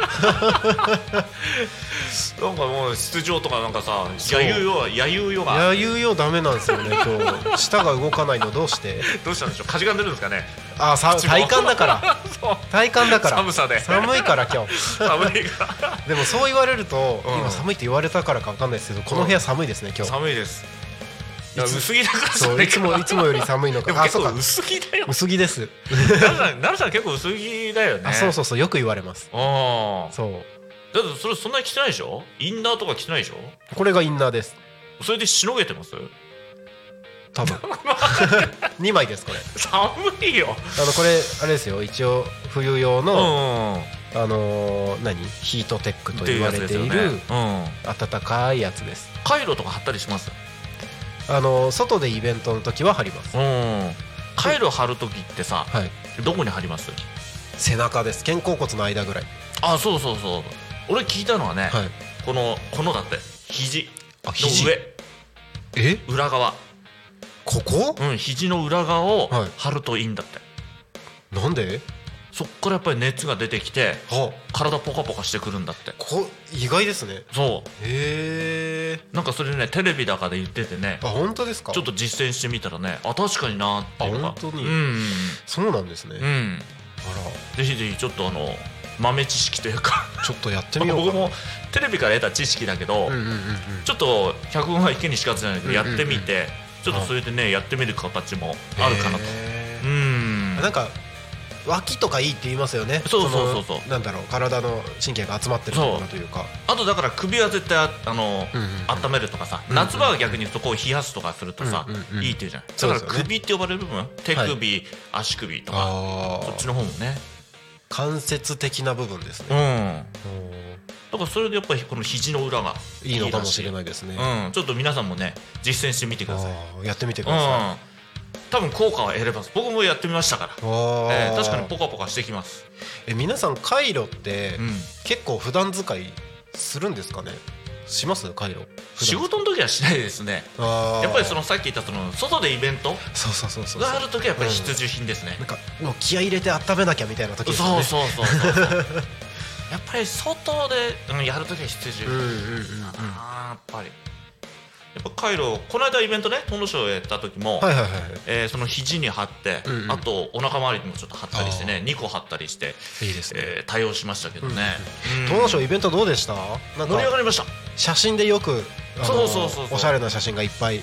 Speaker 1: なんかもう出場とかなんかさやゆうよやゆうよが。
Speaker 2: やゆうよダメなんですよね今日。舌が動かないのどうして？
Speaker 1: どうしたんでしょう？かじかんでるんですかね？
Speaker 2: あさ体感だから。体感だから。
Speaker 1: 寒さで。
Speaker 2: 寒いから今日。
Speaker 1: 寒いから。
Speaker 2: でもそう言われると、
Speaker 1: うん。
Speaker 2: 今寒いって言われたからかわかんないですけどこの部屋寒いですね今日。
Speaker 1: 寒いです薄着だから
Speaker 2: そういつもいつもより寒いの
Speaker 1: で
Speaker 2: か
Speaker 1: 結構薄着だよ。
Speaker 2: 薄着です。
Speaker 1: 奈良さん結構薄着だよね。
Speaker 2: あそうそうそうよく言われます。
Speaker 1: ああ。
Speaker 2: そう。
Speaker 1: だってそれそんなに着てないでしょ？インナーとか着てないでしょ？
Speaker 2: これがインナーです。
Speaker 1: それでしのげてます？
Speaker 2: 多分。2枚ですこれ。
Speaker 1: 寒いよ。
Speaker 2: あのこれあれですよ。一応冬用
Speaker 1: う
Speaker 2: の、
Speaker 1: ん
Speaker 2: あのー何？ヒートテックと言われてい
Speaker 1: やつですよね。
Speaker 2: る
Speaker 1: うん。
Speaker 2: 暖かいやつです。
Speaker 1: カイロとか貼ったりします？
Speaker 2: あのー外でイベントの時は貼ります。
Speaker 1: うん。カイロ貼る時ってさ
Speaker 2: はい。
Speaker 1: どこに貼ります？
Speaker 2: 背中です。肩甲骨の間ぐらい。
Speaker 1: あそうそうそう。俺聞いたのはね、
Speaker 2: はい。
Speaker 1: このこのだって肘。の上。
Speaker 2: え？
Speaker 1: 裏側。
Speaker 2: ここ？
Speaker 1: うん肘の裏側を
Speaker 2: はい。
Speaker 1: 貼るといいんだって、
Speaker 2: なんで？
Speaker 1: そっからやっぱり熱が出てきて
Speaker 2: あ
Speaker 1: 体ポカポカしてくるんだって。
Speaker 2: こ意外ですね。
Speaker 1: そ
Speaker 2: へえ
Speaker 1: んかそれねテレビだかで言っててね
Speaker 2: あ本当ですか？
Speaker 1: ちょっと実践してみたらねあ確かになっていうのが。
Speaker 2: あ本当に。
Speaker 1: うん。
Speaker 2: そうなんですね、
Speaker 1: うん、うん、
Speaker 2: あ
Speaker 1: ぜひぜひちょっとあの豆知識というか。
Speaker 2: らちょっとやってみようか
Speaker 1: 僕もテレビから得た知識だけど、
Speaker 2: うんうんうんうん。
Speaker 1: ちょっと百聞は一見にしかずじゃないけど、
Speaker 2: うんうんうん
Speaker 1: やってみてちょっとそれでねやってみる形もあるかなと。
Speaker 2: へ
Speaker 1: うん。
Speaker 2: ーなんか脇とかいいって言いますよね。
Speaker 1: そうそうそうそう。
Speaker 2: のなんだろう体の神経が集まってるところというか。
Speaker 1: あとだから首は絶対ああの、
Speaker 2: うんうんうん。
Speaker 1: 温めるとかさ、
Speaker 2: うん
Speaker 1: 夏場は逆にそこを冷やすとかするとさ、
Speaker 2: うんうんうん
Speaker 1: いいっていうじゃん。だから首って呼ばれる部分？手首、足首とか。
Speaker 2: あ
Speaker 1: そっちの方もね。
Speaker 2: 関節的な部分です
Speaker 1: う
Speaker 2: ね、
Speaker 1: んだからそれでやっぱりこの肘の裏が
Speaker 2: いいのかもしれ
Speaker 1: い
Speaker 2: ないですね、
Speaker 1: うん、ちょっと皆さんもね実践してみてください、
Speaker 2: やってみてく
Speaker 1: うん。
Speaker 2: ださ、
Speaker 1: 多分効果は得れます。僕もやってみましたから、えー確かにポカポカしてきます、
Speaker 2: え皆さんカイロって
Speaker 1: うん、
Speaker 2: 結構普段使いするんですかね？します？カイロ。
Speaker 1: 仕事の時はしないですね。やっぱりそのさっき言ったその外でイベントがある時はやっぱり必需品ですね、
Speaker 2: なんかもう気合い入れて温めなきゃみたいな時ですよね。
Speaker 1: そうそうそうそう やっぱり外で、うん、やる時は必需
Speaker 2: うんうんうん
Speaker 1: やっぱりやっぱカイロこの間イベントねトンドショーやった時も、
Speaker 2: はいはいはい
Speaker 1: えーその肘に貼って、
Speaker 2: うんうん。
Speaker 1: あとお腹周りにもちょっと貼ったりしてね
Speaker 2: あ
Speaker 1: 2個貼ったりして、
Speaker 2: いいですね、
Speaker 1: えー対応しましたけどね、うん
Speaker 2: トーナショーイベントどうでした？
Speaker 1: 盛り上
Speaker 2: か
Speaker 1: がりました。
Speaker 2: 写真でよく
Speaker 1: そうそうそう
Speaker 2: おしゃれな写真がいっぱい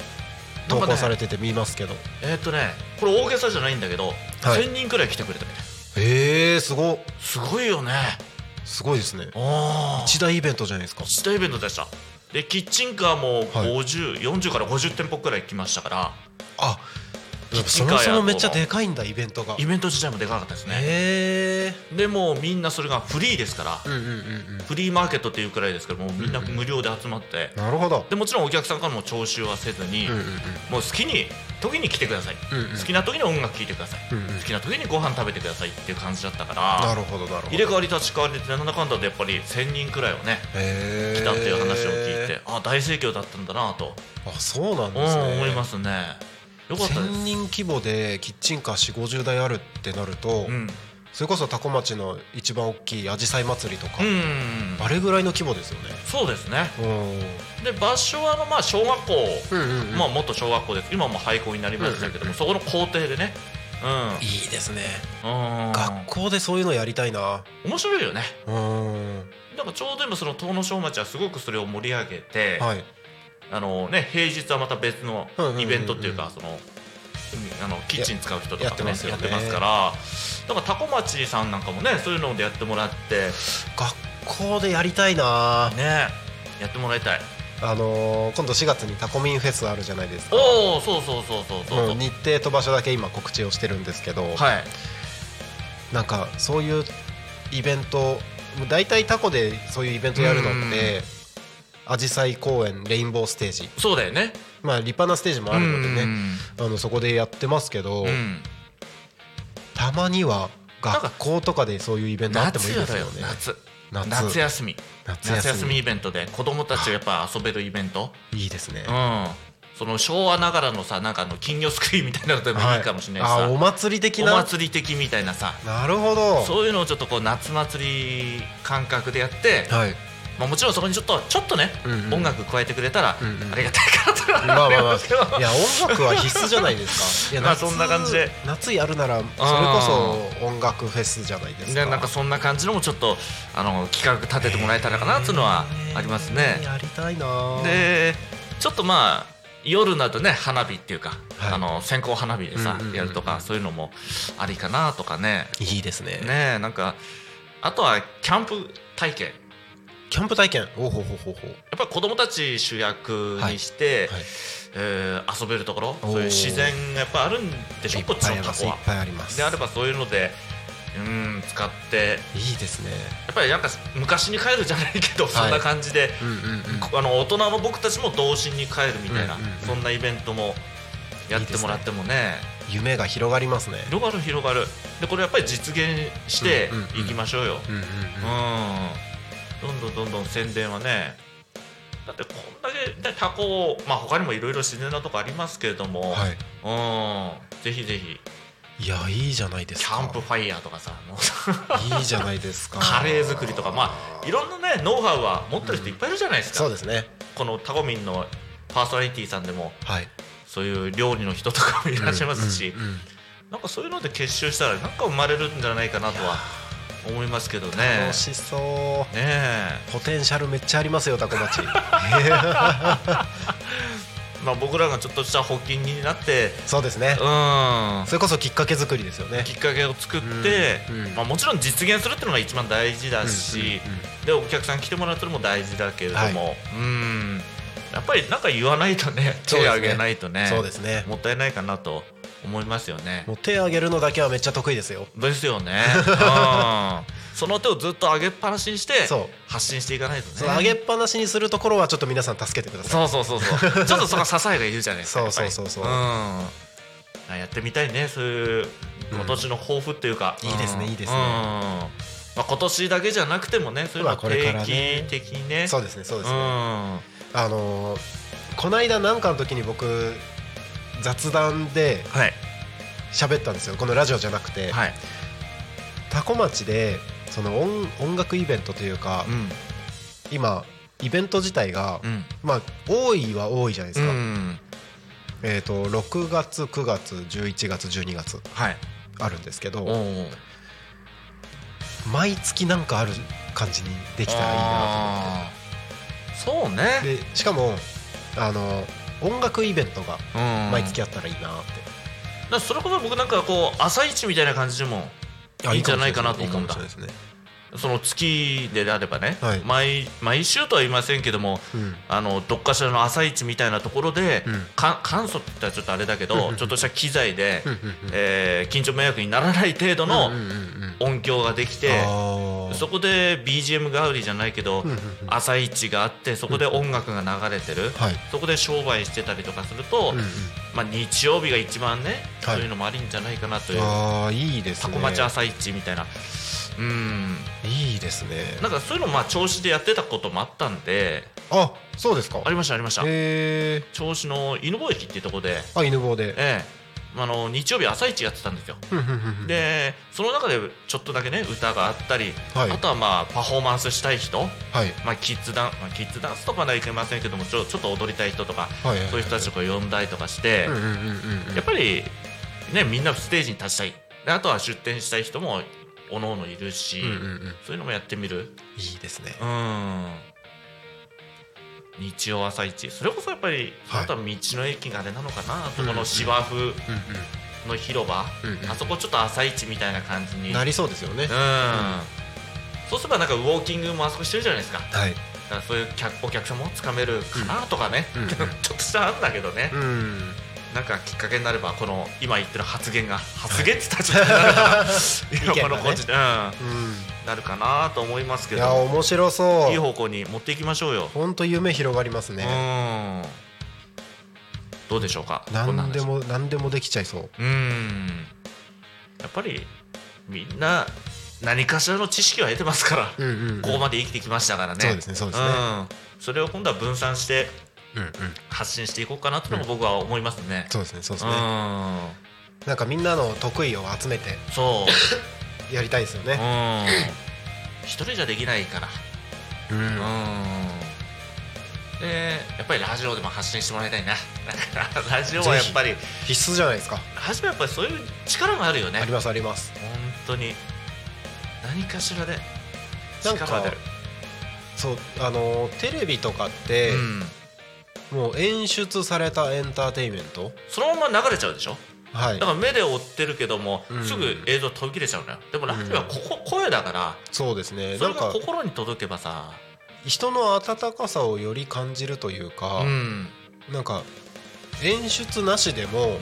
Speaker 2: 投稿されてて見ますけど、ね、
Speaker 1: えー、っとねこれ大げさじゃないんだけど、はい、1000人くらい来てくれたみたい
Speaker 2: へえー、すご
Speaker 1: すごいよね。
Speaker 2: すごいですね。一大イベントじゃないですか。
Speaker 1: 一大イベントでしたでキッチンカーも50、はい、40から50店舗くらい来ましたから。
Speaker 2: あそもそもめっちゃでかいんだイベントが。
Speaker 1: イベント自体もでかかったですね。へでもみんなそれがフリーですから、うんうんうんうん、フリーマーケットっていうくらいですからもうみんな無料で集まって、
Speaker 2: うん。うん、なるほど。
Speaker 1: でもちろんお客さんからも徴収はせずに、うんうんうん、もう好きに時に来てください、うんうん、好きな時に音楽聴いてください、うんうん、好きな時にご飯食べてくださいっていう感じだったから。
Speaker 2: なるほどなるほど。
Speaker 1: 入れ替わり立ち替わりでなんだかんだでやっぱり1000人くらいをね来たっていう話をてあ大盛況だったんだなと。
Speaker 2: あそうなんですね、
Speaker 1: 思いますね。
Speaker 2: よかったです。1000人規模でキッチンカー4 5 0台あるってなると、うん、それこそ多古町の一番大きいあじさい祭りとか、あれぐらいの規模ですよね。
Speaker 1: そうですね。で場所はあのまあ小学校、うんうんうん、まあ、元小学校です。今も廃校になりましたけども、うんうん、そこの校庭でね。
Speaker 2: うん、いいですね。学校でそういうのやりたいな。
Speaker 1: 面白いよね。うんだからちょうど今その遠野小町はすごくそれを盛り上げて、はい、あのね平日はまた別のイベントっていうかそのあのキッチン使う人とかねやってますから。だから多古町さんなんかもねそういうのでやってもらって
Speaker 2: 学校でやりたいな。
Speaker 1: ねやってもらいたい。
Speaker 2: あのー、今度4月にタコミンフェスあるじゃないですか。
Speaker 1: おおそうそうそうそうそう。
Speaker 2: 日程と場所だけ今告知をしてるんですけど、はい、なんかそういうイベント大体タコでそういうイベントやるのってアジサイ公園レインボーステージ。
Speaker 1: そうだよね。
Speaker 2: まあ立派なステージもあるのでねあのそこでやってますけどたまには学校とかでそういうイベントあってもいいですよね。
Speaker 1: 夏夏。休み。夏休み。イベントで子供たちがやっぱ遊べるイベント。
Speaker 2: いいですね。
Speaker 1: うんその昭和ながらのさなんかの金魚すくいみたいなのでもい。いかもしれないさ、
Speaker 2: はい、お祭り的な？
Speaker 1: お祭り的みたいなさ。
Speaker 2: なるほど。
Speaker 1: そういうのをちょっとこう夏祭り感覚でやって、はい、まあ、もちろんそこにちょっとちょっとね、うんうん、音楽加えてくれたらありがたいかなとまあまあま
Speaker 2: あ。いや音楽は必須じゃないですか。いや
Speaker 1: まあそんな感じで。
Speaker 2: 夏やるならそれこそ音楽フェスじゃないですか。
Speaker 1: なんかそんな感じのもちょっとあの企画立ててもらえたらかなっていうのはありますね。
Speaker 2: やりたいな
Speaker 1: でちょっとまあ夜などね花火っていうか、はい、あの線香花火でさ、やるとかそういうのもありかなとかね。
Speaker 2: いいですね。
Speaker 1: ねなんかあとはキャンプ体験。
Speaker 2: キャンプ体験。
Speaker 1: おほほほほやっぱり子供たち主役にして、はい。はい、えー、遊べるところそういう自然がやっぱあるんでしょ？こっちのタコは。いっぱいあります。であればそういうのでうん使って。
Speaker 2: いいですね。
Speaker 1: やっぱりなんか昔に帰るじゃないけど、はい、そんな感じで、うんうんうん、あの大人の僕たちも童心に帰るみたいな、うんうんうん、そんなイベントもやってもらってもね、ね、
Speaker 2: 夢が広がりますね。
Speaker 1: 広がる広がる。でこれやっぱり実現していきましょうよ。うんどんどんどんどん宣伝はねだってこんだけタコまあ他にもいろいろ自然なとこありますけれども、はい、うん。ぜひぜひ
Speaker 2: いやいいじゃないですか。
Speaker 1: キャンプファイヤーとかさ
Speaker 2: いいじゃないですか。
Speaker 1: カレー作りとか。まあいろんなねノウハウは持ってる人いっぱいいるじゃないですか、
Speaker 2: うん、そうですね。
Speaker 1: このタコミンのパーソナリティさんでも、はい、そういう料理の人とかもいらっしゃいますし、うんうんうん、なんかそういうので結集したらなんか生まれるんじゃないかなとは思いますけどね。
Speaker 2: 楽しそう。ねポテンシャルめっちゃありますよタコ町
Speaker 1: まあ僕らがちょっとした発起になって
Speaker 2: そうですね。うん。それこそきっかけ作りですよね。
Speaker 1: きっかけを作って、うんうん、まあ、もちろん実現するっていうのが一番大事だし、うんうんうん、でお客さん来てもらうのも大事だけれども、はい、うん。やっぱりなんか言わないとね手を挙げないとね
Speaker 2: そうですね。
Speaker 1: もったいないかなと思いますよね。
Speaker 2: もう手を挙げるのだけはめっちゃ得意ですよ。
Speaker 1: ですよね その手をずっと上げっぱなしにして発信していかないとね。
Speaker 2: 上げっぱなしにするところはちょっと皆さん助けてくださ
Speaker 1: い。そうそうそうそう。ちょっとその支えがいるじゃないですか
Speaker 2: そうそうそうそう、うん、
Speaker 1: やってみたいねそういう今年の抱負っていうか、
Speaker 2: うん、いいですねいいですね、ま
Speaker 1: あ、今年だけじゃなくてもねそういうのは定期的にね。
Speaker 2: そうですねそうですね、あのこの間なんかの時に僕雑談で喋ったんですよ。このラジオじゃなくて、はい、多古町でその音音楽イベントというか、うん、今イベント自体が、うん、まあ多いは多いじゃないですか、うん、えーと、6月9月11月12月、はい、あるんですけど毎月なんかある感じにできたらいいなと思って。
Speaker 1: そうね。
Speaker 2: でしかもあの音楽イベントが毎月あったらいいなって、
Speaker 1: だそれこそ僕なんかこう朝一みたいな感じでもいいんじゃないかなと思うんだその月であればね、はい、毎毎週とは言いませんけども、うん、あのどっかしらの朝市みたいなところで、うん、か簡素って言ったらちょっとあれだけど、ちょっとした機材で、えー、緊張迷惑にならない程度の音響ができて、そこで BGM 代わりじゃないけど、朝市があってそこで音楽が流れてる、そこで商売してたりとかすると、まあ、日曜日が一番ね、そういうのもありんじゃないかなという。
Speaker 2: あいいです、
Speaker 1: ね、タコ町朝市みたいな。うん。
Speaker 2: いいですね。
Speaker 1: なんかそういうのまあ調子でやってたこともあったんで
Speaker 2: あそうですか。
Speaker 1: ありましたありました。
Speaker 2: へ
Speaker 1: 銚子の犬坊駅っていうところで。
Speaker 2: あ犬坊で。
Speaker 1: ええ。あの日曜日朝一やってたんですよ。でその中でちょっとだけね歌があったり、はい、あとはまあパフォーマンスしたい人、はい、まあ、キッズダン、まあ、キッズダンスとかはいけませんけどもちょちょっと踊りたい人とか、はいはいはい、そういう人たちを呼んだりとかして、やっぱりねみんなステージに立ちたい。あとは出店したい人もおのおのいるし、うんうんうん、そういうのもやってみる？
Speaker 2: いいですね。
Speaker 1: うん。日曜朝市。それこそやっぱり、はい、あとは道の駅があれなのかな、そこの芝生の広場、うんうん、あそこちょっと朝市みたいな感じに。
Speaker 2: なりそうですよね。うん、
Speaker 1: そうすればなんかウォーキングもあそこしてるじゃないですか。
Speaker 2: はい。
Speaker 1: だからそういうお客さんもつかめるかなとかね、うんうん、ちょっとしたあんだけどね、うんなんかきっかけになればこの今言ってる発言が発言って言ったらちょっとこのこじ、うん、なるかなと思いますけどい
Speaker 2: や面白そう。
Speaker 1: いい方向に持っていきましょうよ。
Speaker 2: 本当夢広がりますね。
Speaker 1: どうでしょうか？
Speaker 2: 何でも何でもできちゃいそう。
Speaker 1: うん。やっぱりみんな何かしらの知識は得てますから、うんうんうん、ここまで生きてきましたからね。
Speaker 2: そうですねそうですね、うん、
Speaker 1: それを今度は分散して発信していこうかなというのも僕は思いますね、
Speaker 2: そうですねそうですね。なんかみんなの得意を集めてそう。やりたいですよね。
Speaker 1: 一人じゃできないから。うん。でやっぱりラジオでも発信してもらいたいな。ラジオはやっぱり。
Speaker 2: 必須じゃないですか。
Speaker 1: ラジオはやっぱりそういう力があるよね。
Speaker 2: ありますあります。
Speaker 1: 本当に。何かしらで
Speaker 2: 力が出る。そうあのテレビとかって、うん、もう演出されたエンターテインメント？
Speaker 1: そのまま流れちゃうでしょ？はい、だから目で追ってるけども、うん、すぐ映像途切れちゃうのよ。でもラジオはここ、うん、声だから。
Speaker 2: そうですね。
Speaker 1: それが心に届けばさ。
Speaker 2: 人の温かさをより感じるというか、うん、なんか演出なしでも、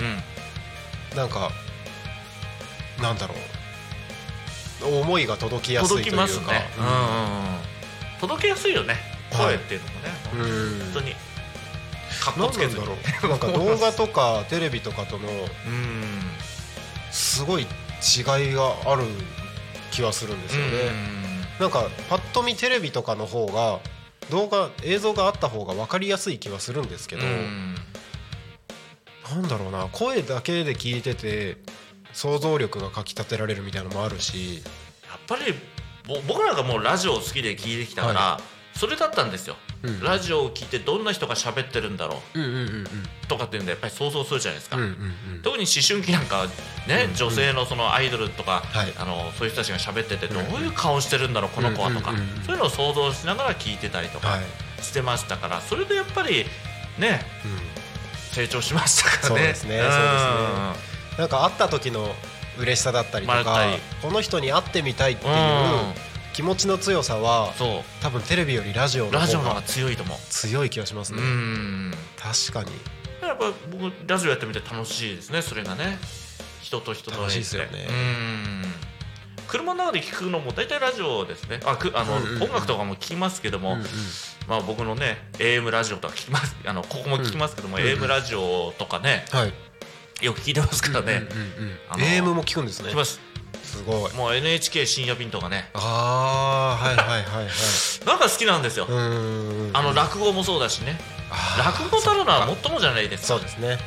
Speaker 2: うん、なんかなんだろう。思いが届きやすいというか。届きますね、うん
Speaker 1: うん、届けやすいよね。声っていうのもね、はい、本当に。かっこつけず
Speaker 2: に。なんか動画とかテレビとかとのすごい違いがある気はするんですよね。なんかパッと見テレビとかの方が動画映像があった方が分かりやすい気はするんですけどなんだろうな声だけで聞いてて想像力がかきたてられるみたいなのもあるし。
Speaker 1: やっぱり僕らがもうラジオ好きで聞いてきたから、はい、それだったんですよ。ラジオを聞いてどんな人が喋ってるんだろう。とかっていうんでやっぱり想像するじゃないですか、特に思春期なんかね、女性のそのアイドルとか、あのそういう人たちが喋っててどういう顔してるんだろうこの子はとか、そういうのを想像しながら聞いてたりとかしてましたから。それでやっぱりね、成長しましたからね。そうですねそうですね。
Speaker 2: なんか会った時の嬉しさだったりとか、この人に会ってみたいっていう気持ちの強さはそう。多分テレビよりラジオ
Speaker 1: の方が強いと思う。
Speaker 2: 強い気がしますね。確かに。
Speaker 1: やっぱ僕ラジオやってみて楽しいですねそれがね。人と人と
Speaker 2: 楽しいですよね。
Speaker 1: 車の中で聞くのも大体ラジオですね。あくあの、音楽とかも聞きますけども、まあ、僕のね AM ラジオとか聞きます。あのここも聞きますけども、AM ラジオとかね、はい、よく聞いてますからね、
Speaker 2: うんうんうん、AM も聞くんですね。
Speaker 1: 聞きます
Speaker 2: すごい。
Speaker 1: もう NHK 深夜便とかね。
Speaker 2: ああはいはいはいはい。
Speaker 1: なんか好きなんですよ。あの落語もそうだしね。落語たるのはもっともじゃないですか
Speaker 2: そうですね。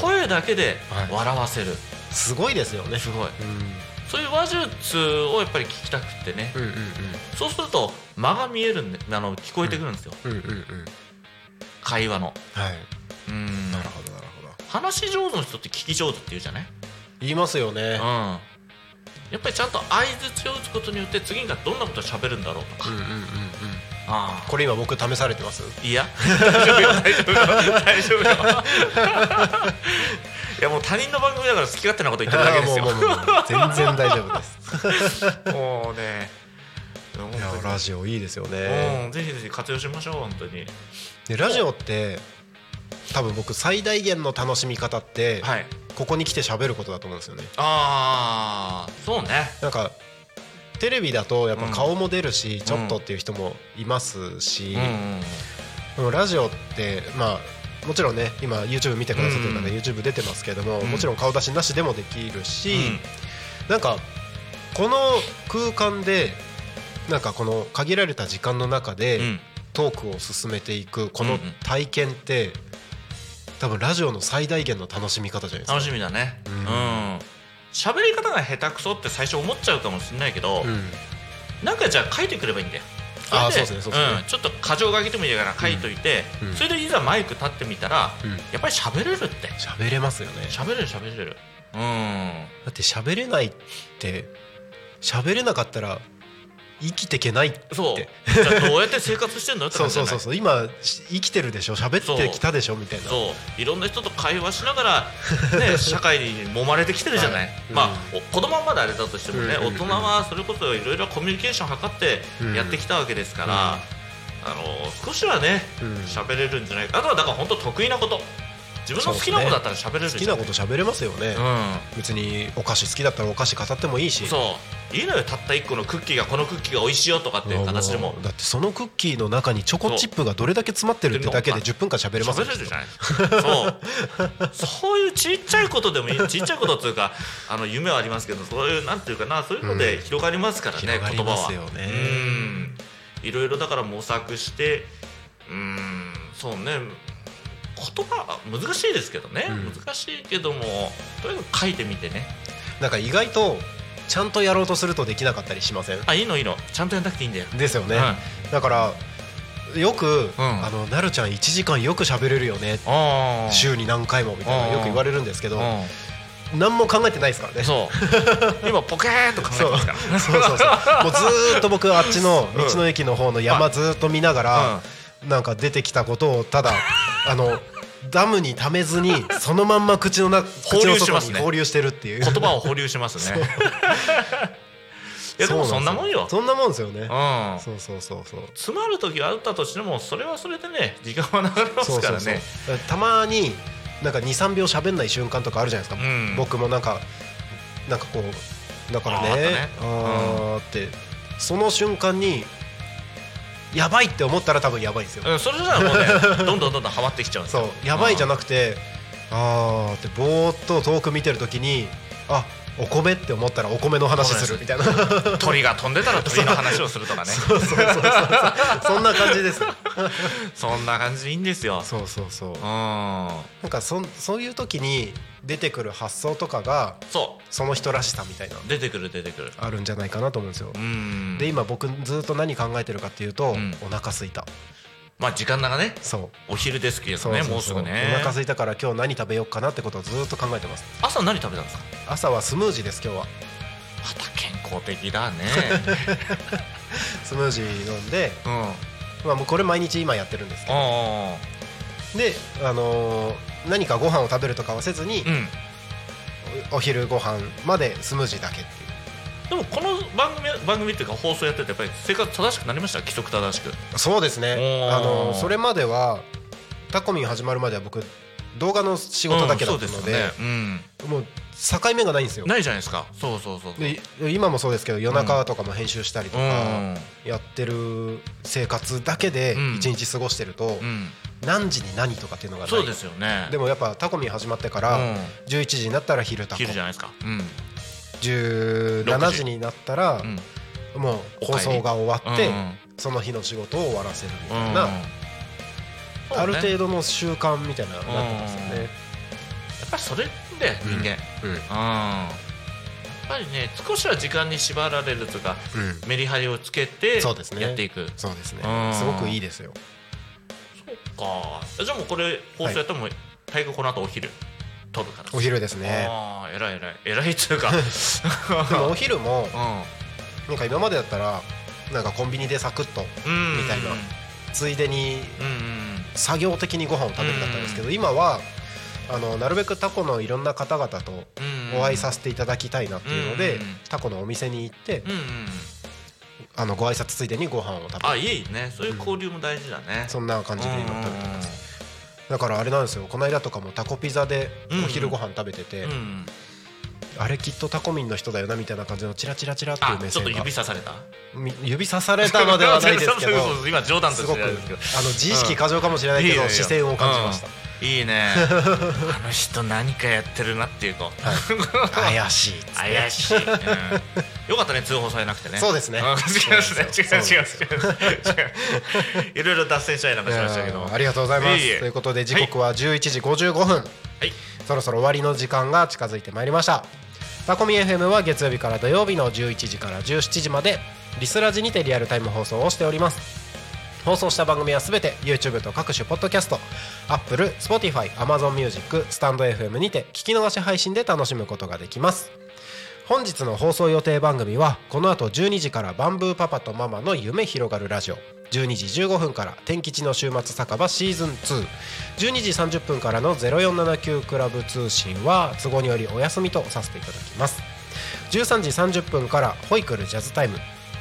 Speaker 1: 声だけで笑わせる、はい、
Speaker 2: すごいですよね。
Speaker 1: すごい。そういう話術をやっぱり聞きたくてね、うんうんうん、そうすると間が見えるんであの聞こえてくるんですよ、うんうんうん。うん、会話の。
Speaker 2: はい。うん。なるほどなるほど。
Speaker 1: 話し上手の人って聞き上手って言うじゃない？
Speaker 2: 言いますよね。うん
Speaker 1: やっぱりちゃんと相づちを打つことによって次がどんなことを喋るんだろうとか、うんうんうんうん、
Speaker 2: これ今僕試されてます。
Speaker 1: いや？大丈夫よ。大丈夫よ。大丈夫よ。いやもう他人の番組だから好き勝手なこと言ってるだけですよ。
Speaker 2: 全然大丈夫です。
Speaker 1: もうね。
Speaker 2: いやラジオいいですよね、
Speaker 1: うん、ぜひぜひ活用しましょう本当に。
Speaker 2: でラジオって多分僕最大限の楽しみ方って、はい、ここに来て喋ることだと思うんですよね。
Speaker 1: ああそうね。
Speaker 2: なんかテレビだとやっぱ顔も出るし、ちょっとっていう人もいますし、うん、ラジオってまあもちろんね今 YouTube 見てくださってる方、うん、YouTube 出てますけども、もちろん顔出しなしでもできるし、うん、なんかこの空間でなんかこの限られた時間の中でトークを進めていくこの体験って多分ラジオの最大限の楽しみ方じゃないですか。
Speaker 1: 楽しみだね。うん。喋、り方が下手くそって最初思っちゃうかもしれないけど、うん、なんかじゃあ書いてくればいいんだよ。
Speaker 2: あそうですねそうですね、
Speaker 1: うん、ちょっだ箇条書きでもいいから書いといて、うん、それでいざマイク立ってみたら、うん、やっぱり喋れるって。
Speaker 2: 喋れますよね。
Speaker 1: 喋れる喋れる。うん。
Speaker 2: だって喋れないって喋れなかったら生きていけないって。
Speaker 1: そう。じゃどうやって生活してんの
Speaker 2: そうそうそうそう。今生きてるでしょ？喋ってきたでしょ？みたいな。
Speaker 1: そう。いろんな人と会話しながら、ね、社会に揉まれてきてるじゃない、はい、まあ、うん、子供はまだあれだとしてもね、大人はそれこそいろいろコミュニケーション図ってやってきたわけですから、うん、あの少しはね喋、れるんじゃないか。あとはだから本当得意なこと自分の好きなことだったら喋れる、ね、
Speaker 2: 好きなこと喋れますよね、うん、別にお菓子好きだったらお菓子語ってもいいし。
Speaker 1: そういいのよ。たった1個のクッキーがこのクッキーが美味しいよとかっていう形でも。
Speaker 2: だってそのクッキーの中にチョコチップがどれだけ詰まってるってだけで10分間喋れます
Speaker 1: 喋れるじゃない。そう。そういうちっちゃいことでもいい。ちっちゃいことっていうかあの夢はありますけどそういうなんていうかなそういうので広がりますからね、うん、言葉は。うん。いろいろだから模索してうん。そうね言葉難しいですけどね、うん、難しいけどもとにかく書いてみてね。
Speaker 2: なんか意外とちゃんとやろうとするとできなかったりしません？
Speaker 1: あいいのいいの。ちゃんとやんなくていいんだよ。
Speaker 2: ですよね、うん、だからよく、うん、あのなるちゃん1時間よく喋れるよね。週に何回もみたいなよく言われるんですけど何も考えてないですからね。
Speaker 1: そう。今ポケーっと考えてますから。
Speaker 2: そうそうそう。もうずっと僕あっちの道の駅の方の山ずっと見ながら、なんか出てきたことをただ あのダムにためずにそのまんま口の中
Speaker 1: 放流しますね。
Speaker 2: 放流してるっていう。
Speaker 1: 言葉を放流しますね。いやでもそんなもんよ。
Speaker 2: そんなもんですよね、うん、そうそうそうそう。
Speaker 1: 詰まる時があったとしてもそれはそれでね時間は流れますからね。
Speaker 2: たまになんか23秒喋んない瞬間とかあるじゃないですか、うん、僕もなんかなんかこうだからねあ、ね、あって、その瞬間にやばいって思ったら多分やばいですよ、
Speaker 1: うん、それじゃもうねどんどんどんどんはまってきちゃうん
Speaker 2: そうやばいじゃなくてああってぼーっと遠く見てる時にあお米って思ったらお米の話するみたいな。
Speaker 1: 鳥が飛んでたら鳥の話をするとかね。
Speaker 2: そうそうそうそう。そんな感じです。
Speaker 1: そんな感じでいいんですよ。
Speaker 2: そうそうそう。なんかそそういう時に出てくる発想とかが
Speaker 1: そ
Speaker 2: う。その人らしさみたいな。
Speaker 1: 出てくる出てくる。
Speaker 2: あるんじゃないかなと思うんですよ。で今僕ずっと何考えてるかっていうと、うん、お腹すいた
Speaker 1: まあ時間長ね。
Speaker 2: そう。
Speaker 1: お昼ですけどねもうすぐね。
Speaker 2: お腹空いたから今日何食べようかなってことをずっと考えてます。
Speaker 1: 朝何食べたんですか？
Speaker 2: 朝はスムージーです今日は。
Speaker 1: また健康的だね。
Speaker 2: スムージー飲んで、うん。まあ、もうこれ毎日今やってるんですけど。で、あのー、何かご飯を食べるとかはせずに、うん、お昼ご飯までスムージーだけっていう
Speaker 1: でもこの番組番組っていうか放送やっててやっぱり生活正しくなりました？規則正しく。
Speaker 2: そうですね。あのそれまではタコミン始まるまでは僕動画の仕事だけだったので,、もう境目がないんですよ。
Speaker 1: ないじゃないですか。そうそうそう
Speaker 2: で今もそうですけど夜中とかも編集したりとかやってる生活だけで一日過ごしてると、何時に何とかっていうのがない。
Speaker 1: そうですよね。
Speaker 2: でもやっぱタコミン始まってから11時になったら昼タコ。
Speaker 1: 昼じゃないですか、うん
Speaker 2: 17時になったら、もう放送が終わって、その日の仕事を終わらせるみたいな、ある程度の習慣みたいななってますよね。や
Speaker 1: っぱりそれで人間、うん。やっぱりね少しは時間に縛られるとか、メリハリをつけてやっていく。
Speaker 2: そうですね。すごくいいですよ。
Speaker 1: そうか。じゃあもうこれ放送やっても大概この後お昼取るから
Speaker 2: お昼ですね。
Speaker 1: ああ偉い偉い。偉いっつうか。
Speaker 2: で もお昼も、うん、なんか今までだったらなんかコンビニでサクッとみたいな。ついでに作業的にご飯を食べるだったんですけど今はあのなるべくタコのいろんな方々とお会いさせていただきたいなっていうのでタコのお店に行ってあのご挨拶ついでにご飯を食べる。
Speaker 1: あいいね。そういう交流も大事だね、
Speaker 2: そんな感じで今食べてますだからあれなんですよ。この間とかもタコピザでお昼ご飯食べてて、あれきっとタコミンの人だよなみたいな感じのチラチラチラっていう目線が
Speaker 1: ちょっと指さされた？
Speaker 2: 指さされたのではないですけど
Speaker 1: 今冗談としてあ
Speaker 2: の自意識過剰かもしれないけど、視線を感じました、
Speaker 1: いいね。あの人何かやってるなっていうと、
Speaker 2: 怪しい
Speaker 1: 怪しい、よかったね通報されなくてね。
Speaker 2: そうですね。違う
Speaker 1: 違う違う違ういろいろ脱線したりなんかしましたけど。
Speaker 2: ありがとうございます。ということで時刻は11時55分。はい。そろそろ終わりの時間が近づいてまいりました。タコミ FM は月曜日から土曜日の11時から17時までリスラジにてリアルタイム放送をしております放送した番組はすべて YouTube と各種ポッドキャスト Apple、Spotify、Amazon Music、スタンド FM にて聞き逃し配信で楽しむことができます。本日の放送予定番組はこの後12時からバンブーパパとママの夢広がるラジオ12時15分から天吉の週末酒場シーズン212時30分からの0479クラブ通信は都合によりお休みとさせていただきます。13時30分からホイクルジャズタイム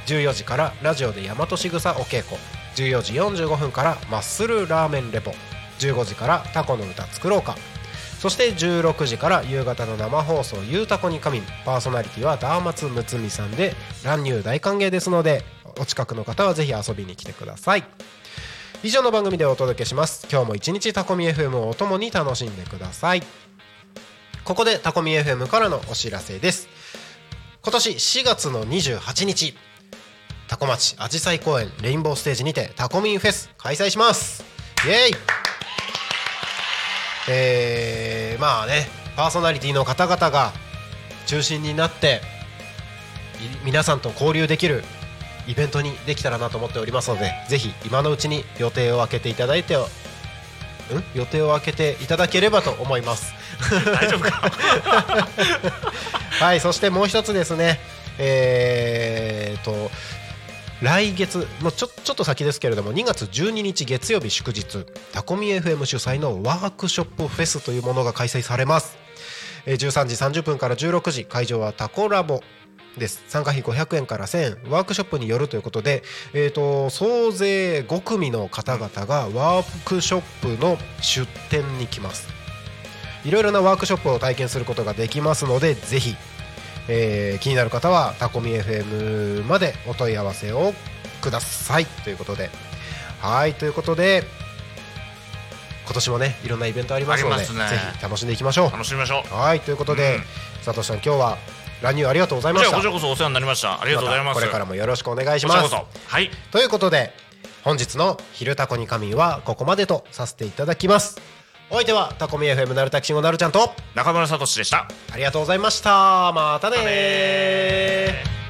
Speaker 2: 14時からラジオで大和しぐさお稽古。14時45分からマッスルラーメンレポ。15時からタコの歌作ろうか。そして16時から夕方の生放送「ゆうたこに仮眠」パーソナリティはダーマツムツミさんで乱入大歓迎ですのでお近くの方はぜひ遊びに来てください。以上の番組でお届けします。今日も一日タコミ FM をお供に楽しんでください。ここでタコミ FM からのお知らせです。今年4月の28日タコ町あじさい公園レインボーステージにてタコミンフェス開催します。イエーイ。えー、まあねパーソナリティの方々が中心になって皆さんと交流できるイベントにできたらなと思っておりますのでぜひ今のうちに予定を空けていただいてん？予定を空けていただければと思います。
Speaker 1: 大丈夫か？
Speaker 2: はいそしてもう一つですね。えーと来月もうちょちょっと先ですけれども2月12日月曜日祝日タコミ FM 主催のワークショップフェスというものが開催されます。13時30分から16時会場はタコラボです。参加費500円から1000円ワークショップによるということで、えーと、総勢5組の方々がワークショップの出店に来ます。いろいろなワークショップを体験することができますのでぜひえー、気になる方はタコミ FM までお問い合わせをください。ということで。はいということで今年もねいろんなイベントありますので、ね、ぜひ楽しんでいきましょう。
Speaker 1: 楽しみましょう。
Speaker 2: はいということで、うん、佐藤さん今日は乱入ありがとうございました。
Speaker 1: こちらこそお世話になりました。ありがとうございます、
Speaker 2: これからもよろしくお願いします。
Speaker 1: はい。
Speaker 2: ということで本日の「昼タコに仮眠」はここまでとさせていただきますお相手はタコミ FM なるたきしんごなるちゃんと
Speaker 1: 中村聡でした。
Speaker 2: ありがとうございました。またね